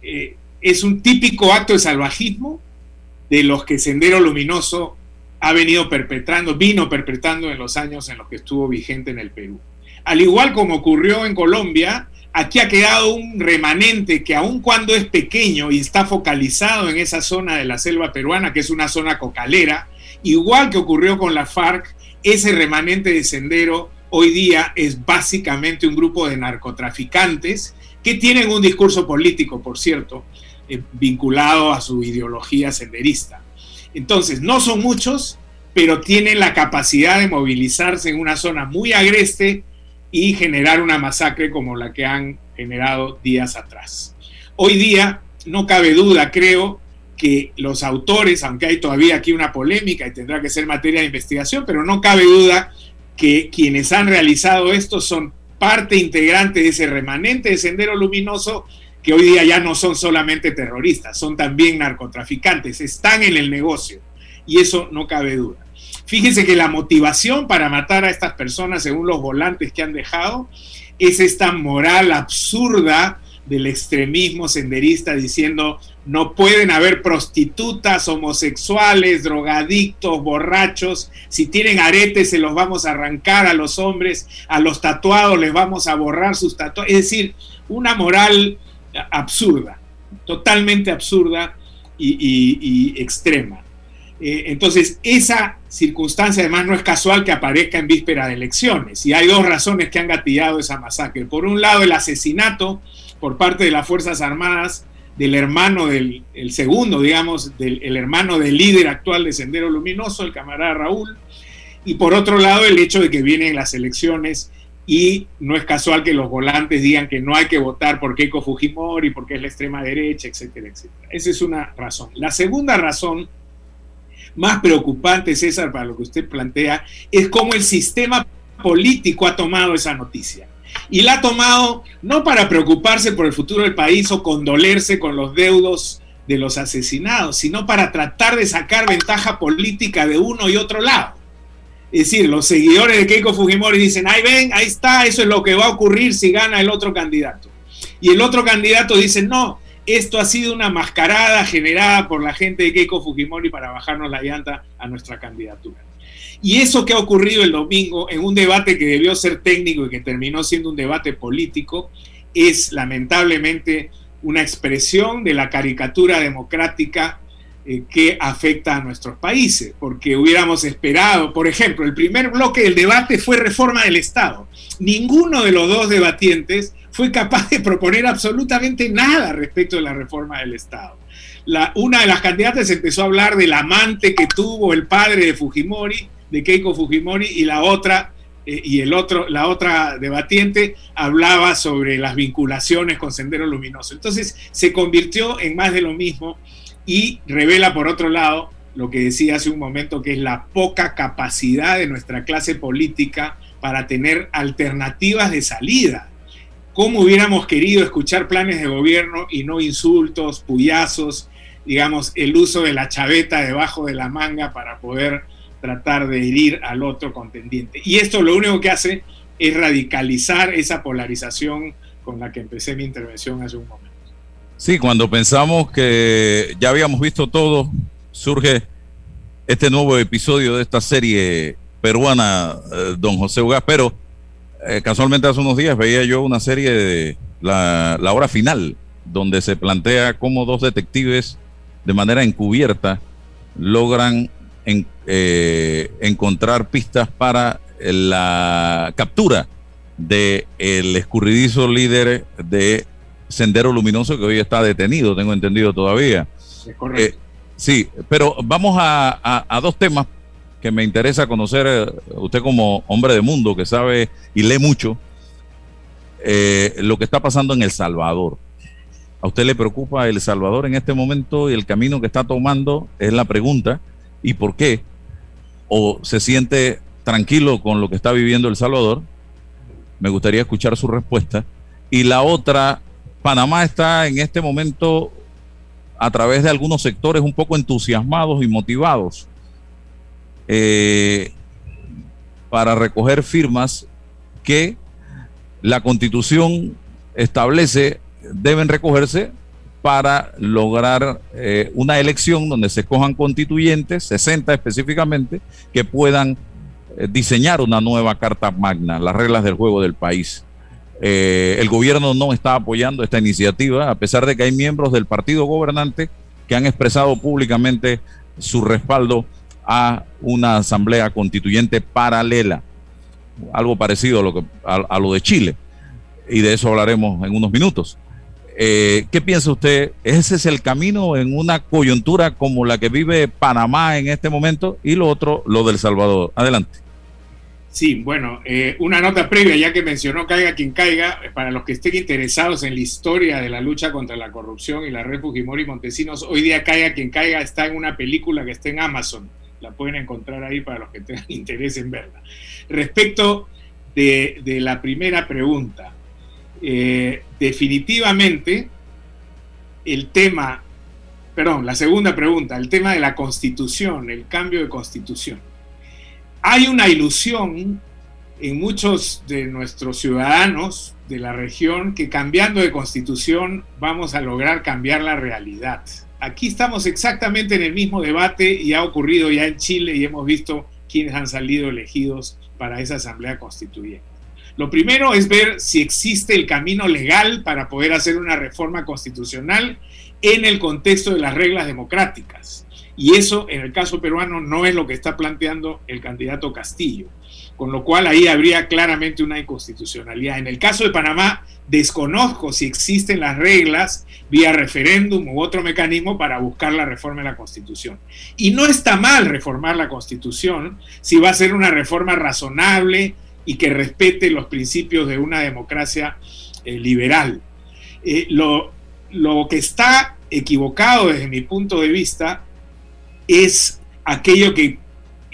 eh, es un típico acto de salvajismo de los que Sendero Luminoso ha venido perpetrando, vino perpetrando en los años en los que estuvo vigente en el Perú. Al igual como ocurrió en Colombia, aquí ha quedado un remanente que aun cuando es pequeño y está focalizado en esa zona de la selva peruana, que es una zona cocalera, igual que ocurrió con la FARC, ese remanente de sendero hoy día es básicamente un grupo de narcotraficantes que tienen un discurso político, por cierto, eh, vinculado a su ideología senderista. Entonces, no son muchos, pero tienen la capacidad de movilizarse en una zona muy agreste y generar una masacre como la que han generado días atrás. Hoy día, no cabe duda, creo, que los autores, aunque hay todavía aquí una polémica y tendrá que ser materia de investigación, pero no cabe duda que quienes han realizado esto son parte integrante de ese remanente de Sendero Luminoso, que hoy día ya no son solamente terroristas, son también narcotraficantes, están en el negocio y eso no cabe duda. Fíjense que la motivación para matar a estas personas, según los volantes que han dejado, es esta moral absurda del extremismo senderista diciendo no pueden haber prostitutas, homosexuales, drogadictos, borrachos. Si tienen aretes se los vamos a arrancar a los hombres, a los tatuados les vamos a borrar sus tatuajes. Es decir, una moral absurda, totalmente absurda y, extrema. Eh, entonces, esa circunstancia además no es casual que aparezca en víspera de elecciones. Y hay dos razones que han gatillado esa masacre. Por un lado, el asesinato por parte de las Fuerzas Armadas del hermano del el segundo, digamos, del el hermano del líder actual de Sendero Luminoso, el camarada Raúl, y por otro lado el hecho de que vienen las elecciones y no es casual que los volantes digan que no hay que votar por Keiko Fujimori, porque es la extrema derecha, etcétera, etcétera. Esa es una razón. La segunda razón, más preocupante, César, para lo que usted plantea, es cómo el sistema político ha tomado esa noticia y la ha tomado no para preocuparse por el futuro del país o condolerse con los deudos de los asesinados, sino para tratar de sacar ventaja política de uno y otro lado. Es decir, los seguidores de Keiko Fujimori dicen, ahí ven, ahí está, eso es lo que va a ocurrir si gana el otro candidato. Y el otro candidato dice, no, esto ha sido una mascarada generada por la gente de Keiko Fujimori para bajarnos la llanta a nuestra candidatura. Y eso que ha ocurrido el domingo en un debate que debió ser técnico y que terminó siendo un debate político, es lamentablemente una expresión de la caricatura democrática eh, que afecta a nuestros países, porque hubiéramos esperado, por ejemplo, el primer bloque del debate fue reforma del Estado. Ninguno de los dos debatientes fue capaz de proponer absolutamente nada respecto de la reforma del Estado. Una de las candidatas empezó a hablar del amante que tuvo el padre de Fujimori de Keiko Fujimori y la otra eh, y el otro, la otra debatiente hablaba sobre las vinculaciones con Sendero Luminoso. Entonces se convirtió en más de lo mismo y revela por otro lado lo que decía hace un momento, que es la poca capacidad de nuestra clase política para tener alternativas de salida. ¿Cómo hubiéramos querido escuchar planes de gobierno y no insultos, puyazos, digamos, el uso de la chaveta debajo de la manga para poder tratar de herir al otro contendiente. Y esto lo único que hace es radicalizar esa polarización con la que empecé mi intervención hace un momento. Sí, cuando pensamos que ya habíamos visto todo, surge este nuevo episodio de esta serie peruana, eh, don José Ugaz, pero eh, casualmente hace unos días veía yo una serie de la, hora final, donde se plantea cómo dos detectives de manera encubierta logran eh, encontrar pistas para la captura del el escurridizo líder de Sendero Luminoso que hoy está detenido, tengo entendido todavía. Eh, sí, pero vamos a, dos temas que me interesa conocer, eh, usted como hombre de mundo que sabe y lee mucho, eh, lo que está pasando en El Salvador. ¿A usted le preocupa El Salvador en este momento y el camino que está tomando? Es la pregunta. ¿Y por qué? ¿O se siente tranquilo con lo que está viviendo El Salvador? Me gustaría escuchar su respuesta. Y la otra, Panamá está en este momento a través de algunos sectores un poco entusiasmados y motivados eh, para recoger firmas que la constitución establece deben recogerse para lograr eh, una elección donde se escojan constituyentes, 60 específicamente, que puedan eh, diseñar una nueva Carta Magna, las reglas del juego del país. Eh, el gobierno no está apoyando esta iniciativa, a pesar de que hay miembros del partido gobernante que han expresado públicamente su respaldo a una asamblea constituyente paralela, algo parecido a lo, que, a, lo de Chile, y de eso hablaremos en unos minutos. Eh, ¿Qué piensa usted? ¿Ese es el camino en una coyuntura como la que vive Panamá en este momento? Y lo otro, lo del Salvador. Adelante. Sí, bueno, eh, una nota previa, ya que mencionó Caiga quien caiga, para los que estén interesados en la historia de la lucha contra la corrupción y la red Fujimori Montesinos, hoy día Caiga quien caiga está en una película que está en Amazon, la pueden encontrar ahí para los que tengan <laughs> interés en verla. Respecto de, la primera pregunta, eh, definitivamente el tema, perdón, la segunda pregunta, el tema de la constitución, el cambio de constitución hay una ilusión en muchos de nuestros ciudadanos de la región que cambiando de constitución vamos a lograr cambiar la realidad. Aquí estamos exactamente en el mismo debate y ha ocurrido ya en Chile y hemos visto quiénes han salido elegidos para esa asamblea constituyente. Lo primero es ver si existe el camino legal para poder hacer una reforma constitucional en el contexto de las reglas democráticas. Y eso, en el caso peruano, no es lo que está planteando el candidato Castillo, con lo cual ahí habría claramente una inconstitucionalidad. En el caso de Panamá, desconozco si existen las reglas vía referéndum u otro mecanismo para buscar la reforma de la Constitución. Y no está mal reformar la Constitución si va a ser una reforma razonable y que respete los principios de una democracia eh, liberal. Eh, lo, lo que está equivocado desde mi punto de vista es aquello que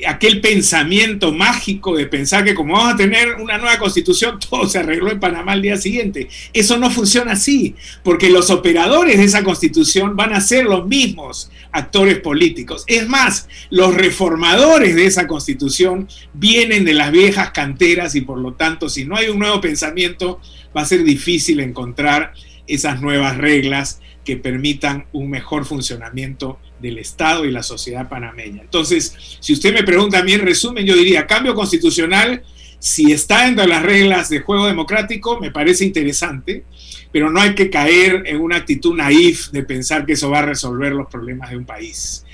aquel pensamiento mágico de pensar que como vamos a tener una nueva constitución, <laughs> todo se arregló en Panamá al día siguiente. Eso no funciona así, porque los operadores de esa constitución van a ser los mismos actores políticos. Es más, los reformadores de esa constitución vienen de las viejas canteras y por lo tanto, si no hay un nuevo pensamiento, va a ser difícil encontrar esas nuevas reglas que permitan un mejor funcionamiento del Estado y la sociedad panameña. Entonces, si usted me pregunta a resumen, yo diría, cambio constitucional, si está dentro de las reglas de juego democrático, me parece interesante, pero no hay que caer en una actitud naif de pensar que eso va a resolver los problemas de un país.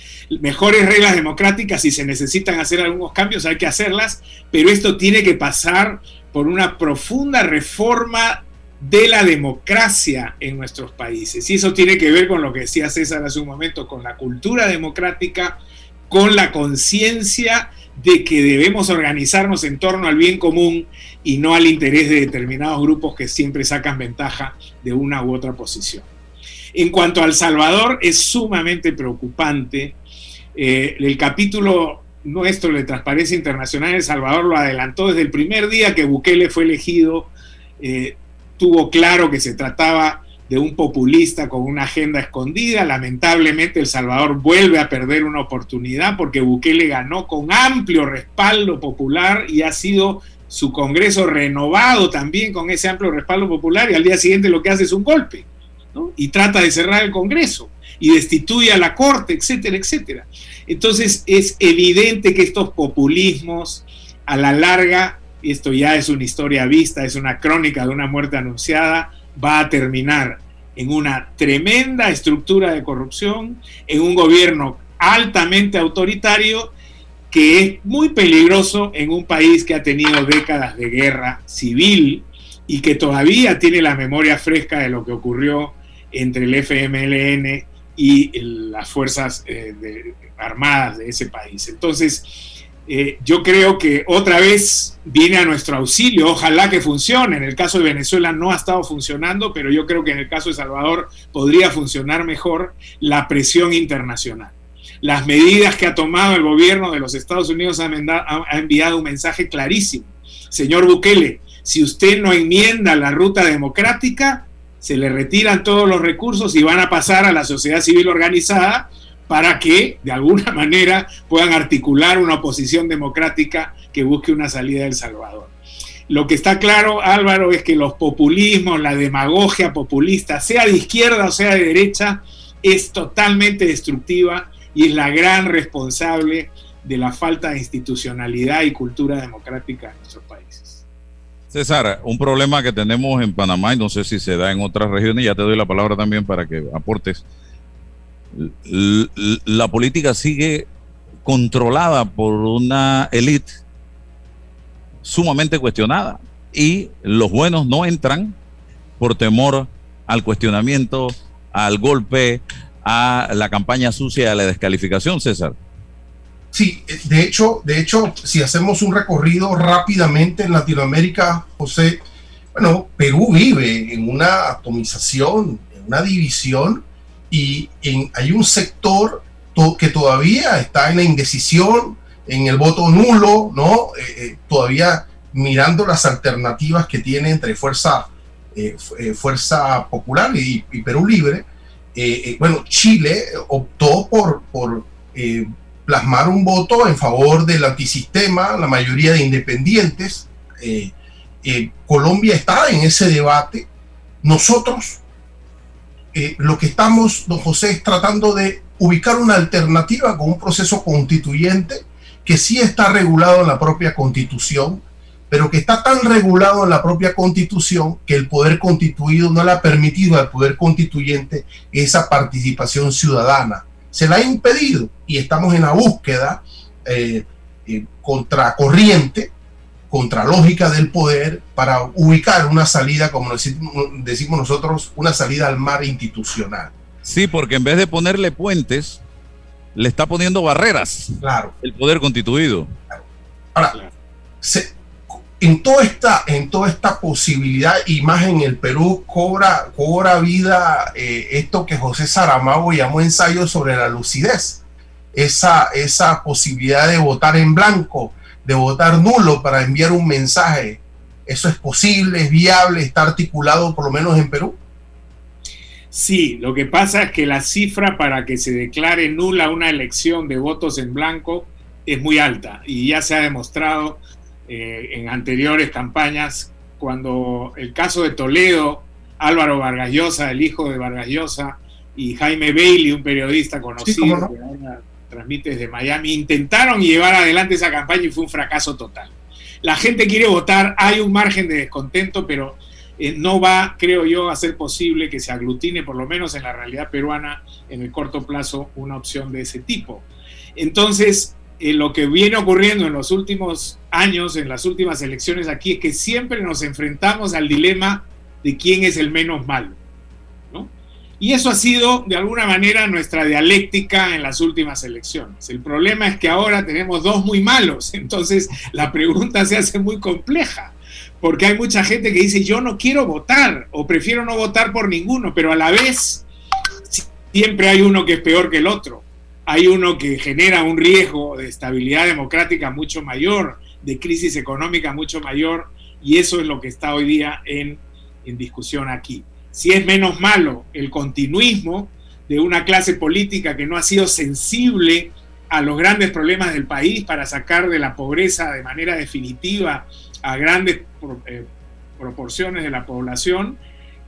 Mejores reglas democráticas, si se necesitan hacer algunos cambios, hay que hacerlas, pero esto tiene que pasar por una profunda reforma de la democracia en nuestros países. Y eso tiene que ver con lo que decía César hace un momento, con la cultura democrática, con la conciencia de que debemos organizarnos en torno al bien común y no al interés de determinados grupos que siempre sacan ventaja de una u otra posición. En cuanto al Salvador, es sumamente preocupante. Eh, el capítulo nuestro de Transparencia Internacional en El Salvador lo adelantó desde el primer día que Bukele fue elegido. Eh, tuvo claro que se trataba de un populista con una agenda escondida. Lamentablemente El Salvador vuelve a perder una oportunidad porque Bukele ganó con amplio respaldo popular y ha sido su Congreso renovado también con ese amplio respaldo popular y al día siguiente lo que hace es un golpe y trata de cerrar el Congreso. y destituye a la Corte, etcétera, etcétera. Entonces es evidente que estos populismos a la larga, esto ya es una historia vista, es una crónica de una muerte anunciada, va a terminar en una tremenda estructura de corrupción, en un gobierno altamente autoritario que es muy peligroso en un país que ha tenido décadas de guerra civil y que todavía tiene la memoria fresca de lo que ocurrió entre el FMLN y las fuerzas eh, armadas de ese país. Entonces, eh, yo creo que otra vez viene a nuestro auxilio, ojalá que funcione. En el caso de Venezuela no ha estado funcionando, pero yo creo que en el caso de Salvador podría funcionar mejor la presión internacional. Las medidas que ha tomado el gobierno de los Estados Unidos ha enviado un mensaje clarísimo. Señor Bukele, si usted no enmienda la ruta democrática, se le retiran todos los recursos y van a pasar a la sociedad civil organizada para que de alguna <laughs> manera puedan articular una oposición democrática que busque una salida del Salvador. Lo que está claro, Álvaro, es que los populismos, la demagogia populista, sea de izquierda o sea de derecha, es totalmente destructiva y es la gran responsable de la falta de institucionalidad y cultura democrática en nuestros países. César, un problema que tenemos en Panamá y no sé si se da en otras regiones, ya te doy la palabra también para que aportes la política sigue controlada por una élite sumamente cuestionada y los buenos no entran por temor al cuestionamiento, al golpe, a la campaña sucia, a la descalificación, César. Sí, de hecho, de hecho, si hacemos un recorrido rápidamente en Latinoamérica, José, bueno, Perú vive en una atomización, en una división y hay un sector que todavía está en la indecisión, en el voto nulo, ¿no? Eh, eh, todavía mirando las alternativas que tiene entre Fuerza, eh, fuerza Popular y, Perú Libre. bueno, Chile optó por, plasmar un voto en favor del antisistema, la mayoría de independientes. Colombia está en ese debate. Nosotros eh, lo que estamos, don José, es tratando de ubicar una alternativa con un proceso constituyente que sí está regulado en la propia constitución, pero que está tan regulado en la propia constitución que el poder constituido no le ha permitido al poder constituyente esa participación ciudadana. Se la ha impedido y estamos en la búsqueda eh, eh, contracorriente contralógica del poder para ubicar una salida, como decimos nosotros, una salida al mar institucional. Sí, porque en vez de ponerle puentes, le está poniendo barreras. Claro. El poder constituido. Ahora, en, toda esta, en toda esta posibilidad, y más en el Perú, cobra, cobra vida eh, esto que José Saramago llamó ensayo sobre la lucidez. Esa, esa posibilidad de votar en blanco, de votar nulo para enviar un mensaje. ¿Eso es posible, es viable, está articulado por lo menos en Perú? Sí, lo que pasa es que la cifra para que se declare nula una elección de votos en blanco es muy alta y ya se ha demostrado eh, en anteriores campañas cuando el caso de Toledo, Álvaro Vargas Llosa, el hijo de Vargas Llosa, y Jaime Bailey, un periodista conocido, transmite desde Miami, intentaron llevar adelante esa campaña y fue un fracaso total. La gente quiere votar, hay un margen de descontento, pero eh, no va, creo yo, a ser posible que se aglutine, por lo menos en la realidad peruana, en el corto plazo, una opción de ese tipo. Entonces, eh, lo que viene ocurriendo en los últimos años, en las últimas elecciones aquí, es que siempre nos enfrentamos al dilema de quién es el menos malo. Y eso ha sido, de alguna manera, nuestra dialéctica en las últimas elecciones. El problema es que ahora tenemos dos muy malos, <laughs> entonces la pregunta se hace muy compleja, porque hay mucha gente que dice, yo no quiero votar o prefiero no votar por ninguno, pero a la vez siempre hay uno que es peor que el otro. Hay uno que genera un riesgo de estabilidad democrática mucho mayor, de crisis económica mucho mayor, y eso es lo que está hoy día en, en discusión aquí si es menos malo el continuismo de una clase política que no ha sido sensible a los grandes problemas del país para sacar de la pobreza de manera definitiva a grandes eh, proporciones de la población,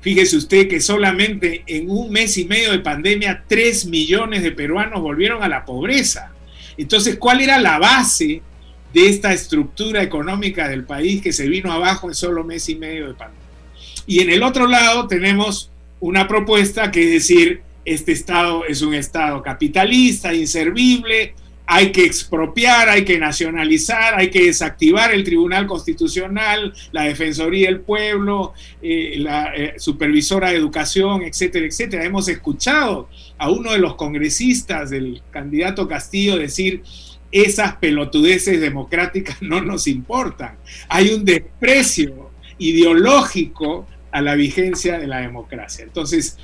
Fíjese usted que solamente en un mes y medio de pandemia, 3 millones de peruanos volvieron a la pobreza. Entonces, ¿cuál era la base de esta estructura económica del país que se vino abajo en solo mes y medio de pandemia? Y en el otro lado tenemos una propuesta que es decir, este Estado es un Estado capitalista, inservible, hay que expropiar, hay que nacionalizar, hay que desactivar el Tribunal Constitucional, la Defensoría del Pueblo, eh, la eh, Supervisora de Educación, etcétera, etcétera. Hemos escuchado a uno de los congresistas del candidato Castillo decir, esas pelotudeces democráticas <laughs> no nos importan. Hay un desprecio ideológico a la vigencia de la democracia. Entonces,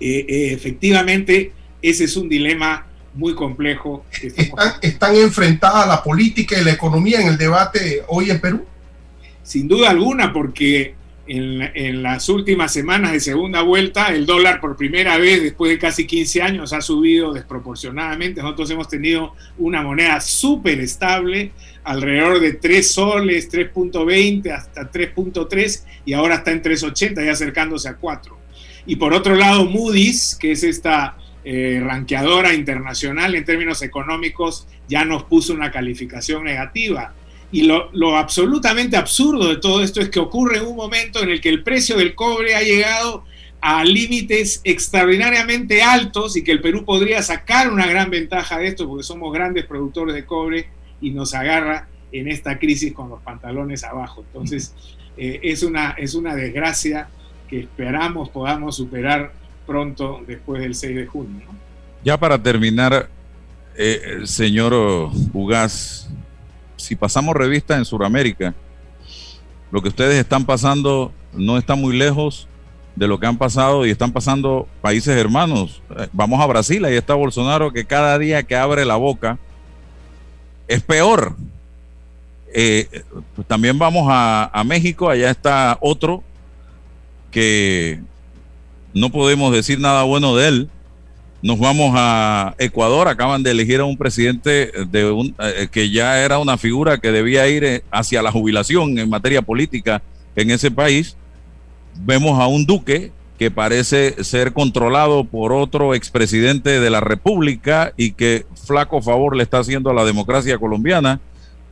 eh, efectivamente, ese es un dilema muy complejo. ¿Están, enfrentadas la política y la economía en el debate hoy en Perú? Sin duda alguna, porque en, en, las últimas semanas de segunda vuelta, el dólar por primera vez después de casi 15 años ha subido desproporcionadamente. Nosotros hemos tenido una moneda súper estable, alrededor de 3 soles, 3.20 hasta 3.3 y ahora está en 3.80 y acercándose a 4. Y por otro lado, Moody's, que es esta eh, ranqueadora internacional en términos económicos ya nos puso una calificación negativa. Y lo, lo, absolutamente absurdo de todo esto es que ocurre en un momento en el que el precio del cobre ha llegado a límites extraordinariamente altos y que el Perú podría sacar una gran ventaja de esto porque somos grandes productores de cobre y nos agarra en esta crisis con los pantalones abajo. Entonces, eh, es, una, es una desgracia que esperamos podamos superar pronto después del 6 de junio. Ya para terminar, eh, señor Ugaz, si pasamos revista en Sudamérica, lo que ustedes están pasando no está muy lejos de lo que han pasado y están pasando países hermanos. Eh, vamos a Brasil, ahí está Bolsonaro, que cada día que abre la boca es peor. Eh, pues también vamos a, México, allá está otro que no podemos decir nada bueno de él. Nos vamos a Ecuador, acaban de elegir a un presidente de un, eh, que ya era una figura que debía ir eh, hacia la jubilación en materia política en ese país. Vemos a un duque que parece ser controlado por otro expresidente de la República y que flaco favor le está haciendo a la democracia colombiana.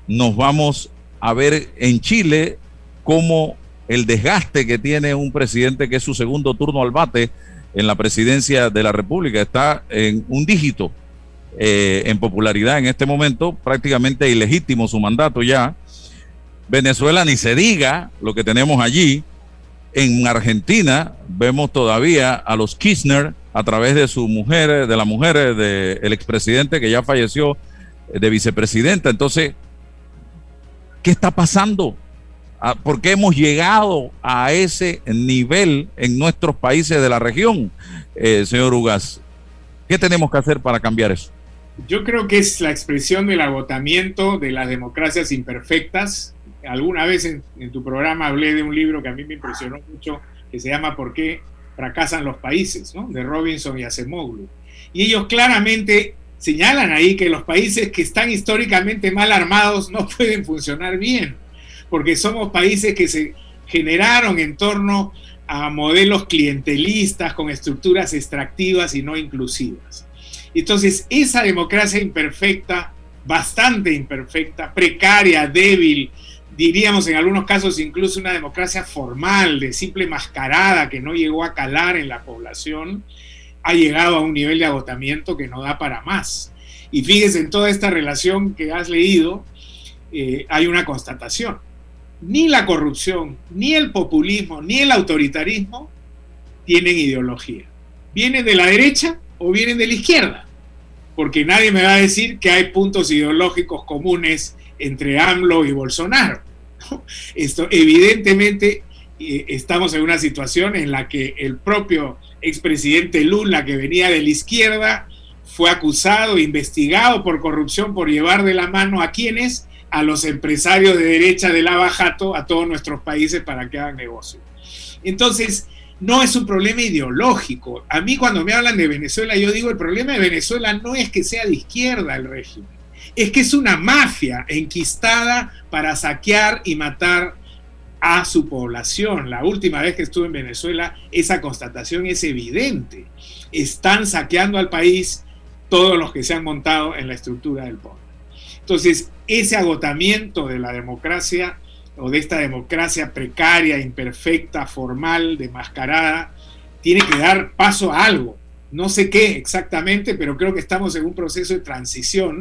Nos vamos a ver en Chile cómo el desgaste que tiene un presidente que es su segundo turno al bate en la presidencia de la República. Está en un dígito eh, en popularidad en este momento, prácticamente ilegítimo su mandato ya. Venezuela ni se diga lo que tenemos allí. En Argentina vemos todavía a los Kirchner a través de su mujer, de la mujer del expresidente que ya falleció de vicepresidenta. Entonces, ¿qué está pasando? Ah, ¿Por qué hemos llegado a ese nivel en nuestros países de la región, eh, señor Ugas? ¿Qué tenemos que hacer para cambiar eso? Yo creo que es la expresión del agotamiento de las democracias imperfectas. Alguna vez en, tu programa hablé de un libro que a mí me impresionó mucho, que se llama ¿Por qué fracasan los países? de Robinson y Acemoglu. Y ellos claramente señalan ahí que los países que están históricamente mal armados no <laughs> pueden funcionar bien porque somos países que se generaron en torno a modelos clientelistas con estructuras extractivas y no inclusivas. Entonces, esa democracia imperfecta, bastante imperfecta, precaria, débil, diríamos en algunos casos incluso una democracia formal, de simple mascarada que no llegó a calar en la población, ha llegado a un nivel de agotamiento que no da para más. Y fíjese, en toda esta relación que has leído, eh, hay una constatación ni la corrupción, ni el populismo, ni el autoritarismo tienen ideología. ¿Vienen de la derecha o vienen de la izquierda? Porque nadie me va a decir que hay puntos ideológicos comunes entre AMLO y Bolsonaro. Esto evidentemente eh, estamos en una situación en la que el propio expresidente Lula, que venía de la izquierda, fue acusado, investigado por corrupción por llevar de la mano a quienes a los empresarios de derecha de la Bajato a todos nuestros países para que hagan negocio. Entonces, no es un problema ideológico. A mí cuando me hablan de Venezuela, yo digo, el problema de Venezuela no es que sea de izquierda el régimen, es que es una mafia enquistada para saquear y matar a su población. La última vez que estuve en Venezuela, esa constatación es evidente. Están saqueando al país todos los que se han montado en la estructura del poder. Entonces, ese agotamiento de la democracia o de esta democracia precaria, imperfecta, formal, demascarada, tiene que dar paso a algo. No sé qué exactamente, pero creo que estamos en un proceso de transición.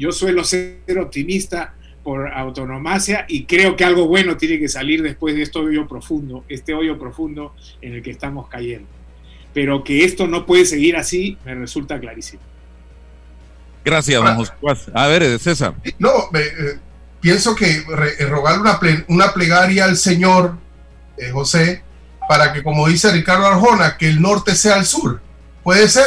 Yo suelo ser optimista por autonomacia y creo que algo bueno tiene que salir después de este hoyo profundo, este hoyo profundo en el que estamos cayendo. Pero que esto no puede seguir así me resulta clarísimo. Gracias, don José. A ver, César. No, eh, pienso que re, rogar una, una, plegaria al Señor, eh, José, para que, como dice Ricardo Arjona, que el norte sea el sur. ¿Puede ser?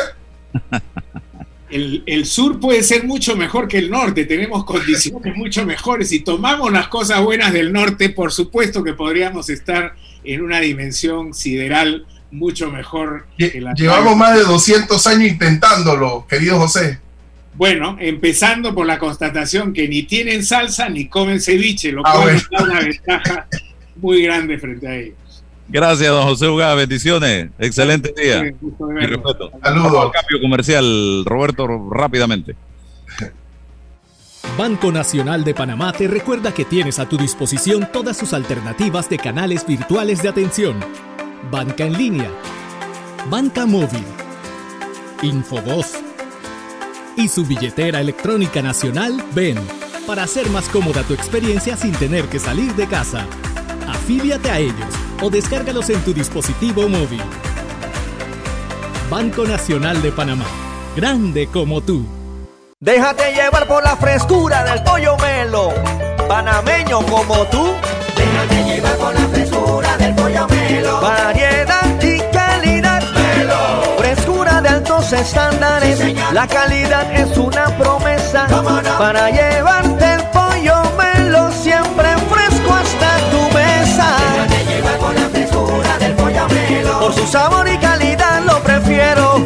<laughs> el, sur puede ser mucho mejor que el norte, tenemos condiciones <laughs> mucho mejores. Si tomamos las cosas buenas del norte, por supuesto que podríamos estar en una dimensión sideral mucho mejor que la Llevamos más de 200 años intentándolo, querido José. Bueno, empezando por la constatación que ni tienen salsa ni comen ceviche, lo ah, cual da una ventaja muy grande frente a ellos. Gracias, don José Ugá. Bendiciones. Excelente día. Mi respeto. Saludos. Cambio comercial, Roberto, rápidamente. Banco Nacional de Panamá te recuerda que tienes a tu disposición todas sus alternativas de canales virtuales de atención. Banca en línea, banca móvil, Infovoz y su billetera electrónica nacional Ven para hacer más cómoda tu experiencia sin tener que salir de casa. Afíliate a ellos o descárgalos en tu dispositivo móvil. Banco Nacional de Panamá, grande como tú. Déjate llevar por la frescura del pollo melo, panameño como tú. Déjate llevar por la frescura del pollo melo. Variedad y calidad. Melo. Frescura de altos estándares. la calidad es una promesa para llevarte Por su sabor y calidad lo prefiero.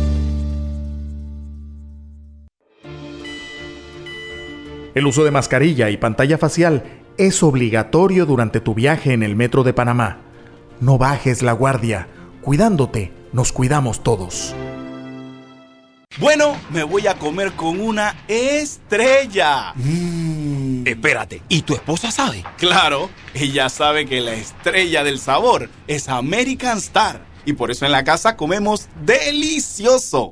El uso de mascarilla y pantalla facial es obligatorio durante tu viaje en el metro de Panamá. No bajes la guardia. Cuidándote, nos cuidamos todos. Bueno, me voy a comer con una estrella. Mmm. Espérate, ¿y tu esposa sabe? Claro, ella sabe que la estrella del sabor es American Star. Y por eso en la casa comemos delicioso.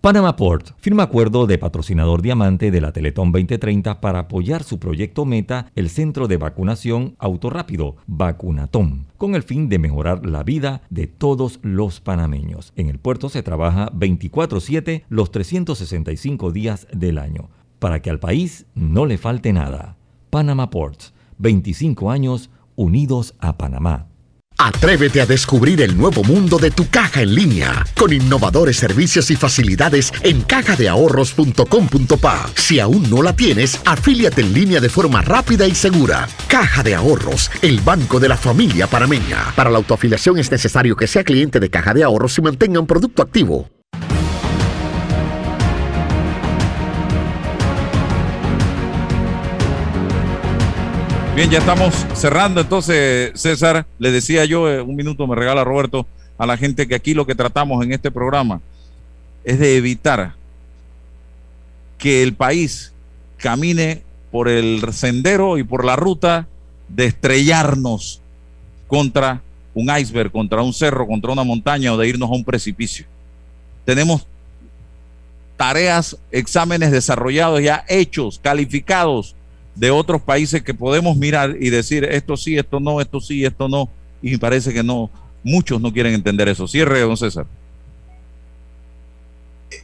Panama Port firma acuerdo de patrocinador diamante de la Teletón 2030 para apoyar su proyecto Meta, el centro de vacunación autorrápido, Vacunatón, con el fin de mejorar la vida de todos los panameños. En el puerto se trabaja 24/7 los 365 días del año, para que al país no le falte nada. Panama Ports, 25 años unidos a Panamá. Atrévete a descubrir el nuevo mundo de tu caja en línea con innovadores servicios y facilidades en cajadeahorros.com.pa. Si aún no la tienes, afíliate en línea de forma rápida y segura. Caja de Ahorros, el banco de la familia parameña. Para la autoafiliación es necesario que sea cliente de Caja de Ahorros y mantenga un producto activo. Bien, ya estamos cerrando. Entonces, César, le decía yo, eh, un minuto me regala Roberto, a la gente que aquí lo que tratamos en este programa es de evitar que el país camine por el sendero y por la ruta de estrellarnos contra un iceberg, contra un cerro, contra una montaña o de irnos a un precipicio. Tenemos tareas, exámenes desarrollados ya hechos, calificados de otros países que podemos mirar y decir esto sí, esto no, esto sí, esto no, y parece que no, muchos no quieren entender eso. Cierre, don César.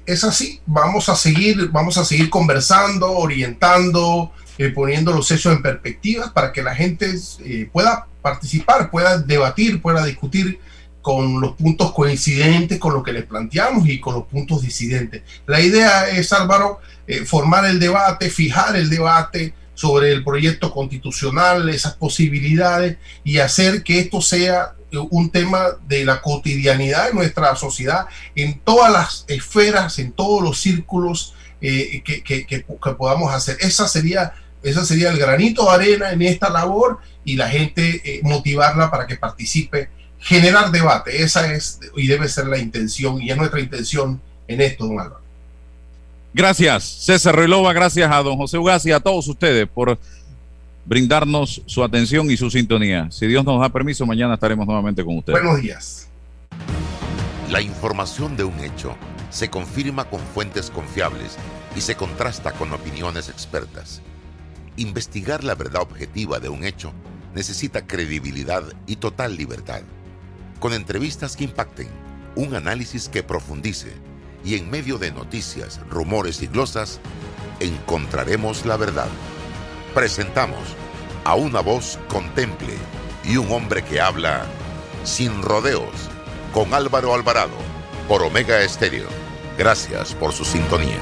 Es así, vamos a seguir, vamos a seguir conversando, orientando, eh, poniendo los hechos en perspectiva para que la gente eh, pueda participar, pueda debatir, pueda discutir con los puntos coincidentes con lo que les planteamos y con los puntos disidentes. La idea es, Álvaro, eh, formar el debate, fijar el debate sobre el proyecto constitucional, esas posibilidades y hacer que esto sea un tema de la cotidianidad de nuestra sociedad en todas las esferas, en todos los círculos que, que, que, podamos hacer. Esa sería, esa sería el granito de arena en esta labor y la gente eh, motivarla para que participe generar debate. Esa es y debe ser la intención y es nuestra intención en esto, don Álvaro. Gracias, César Relova, gracias a don José Ugaz y a todos ustedes por brindarnos su atención y su sintonía. Si Dios nos da permiso, mañana estaremos nuevamente con ustedes. Buenos días. La información de un hecho se confirma con fuentes confiables y se contrasta con opiniones expertas. Investigar la verdad objetiva de un hecho necesita credibilidad y total libertad con entrevistas que impacten, un análisis que profundice y en medio de noticias, rumores y glosas, encontraremos la verdad. Presentamos a una voz contemple y un hombre que habla sin rodeos con Álvaro Alvarado por Omega Estéreo. Gracias por su sintonía.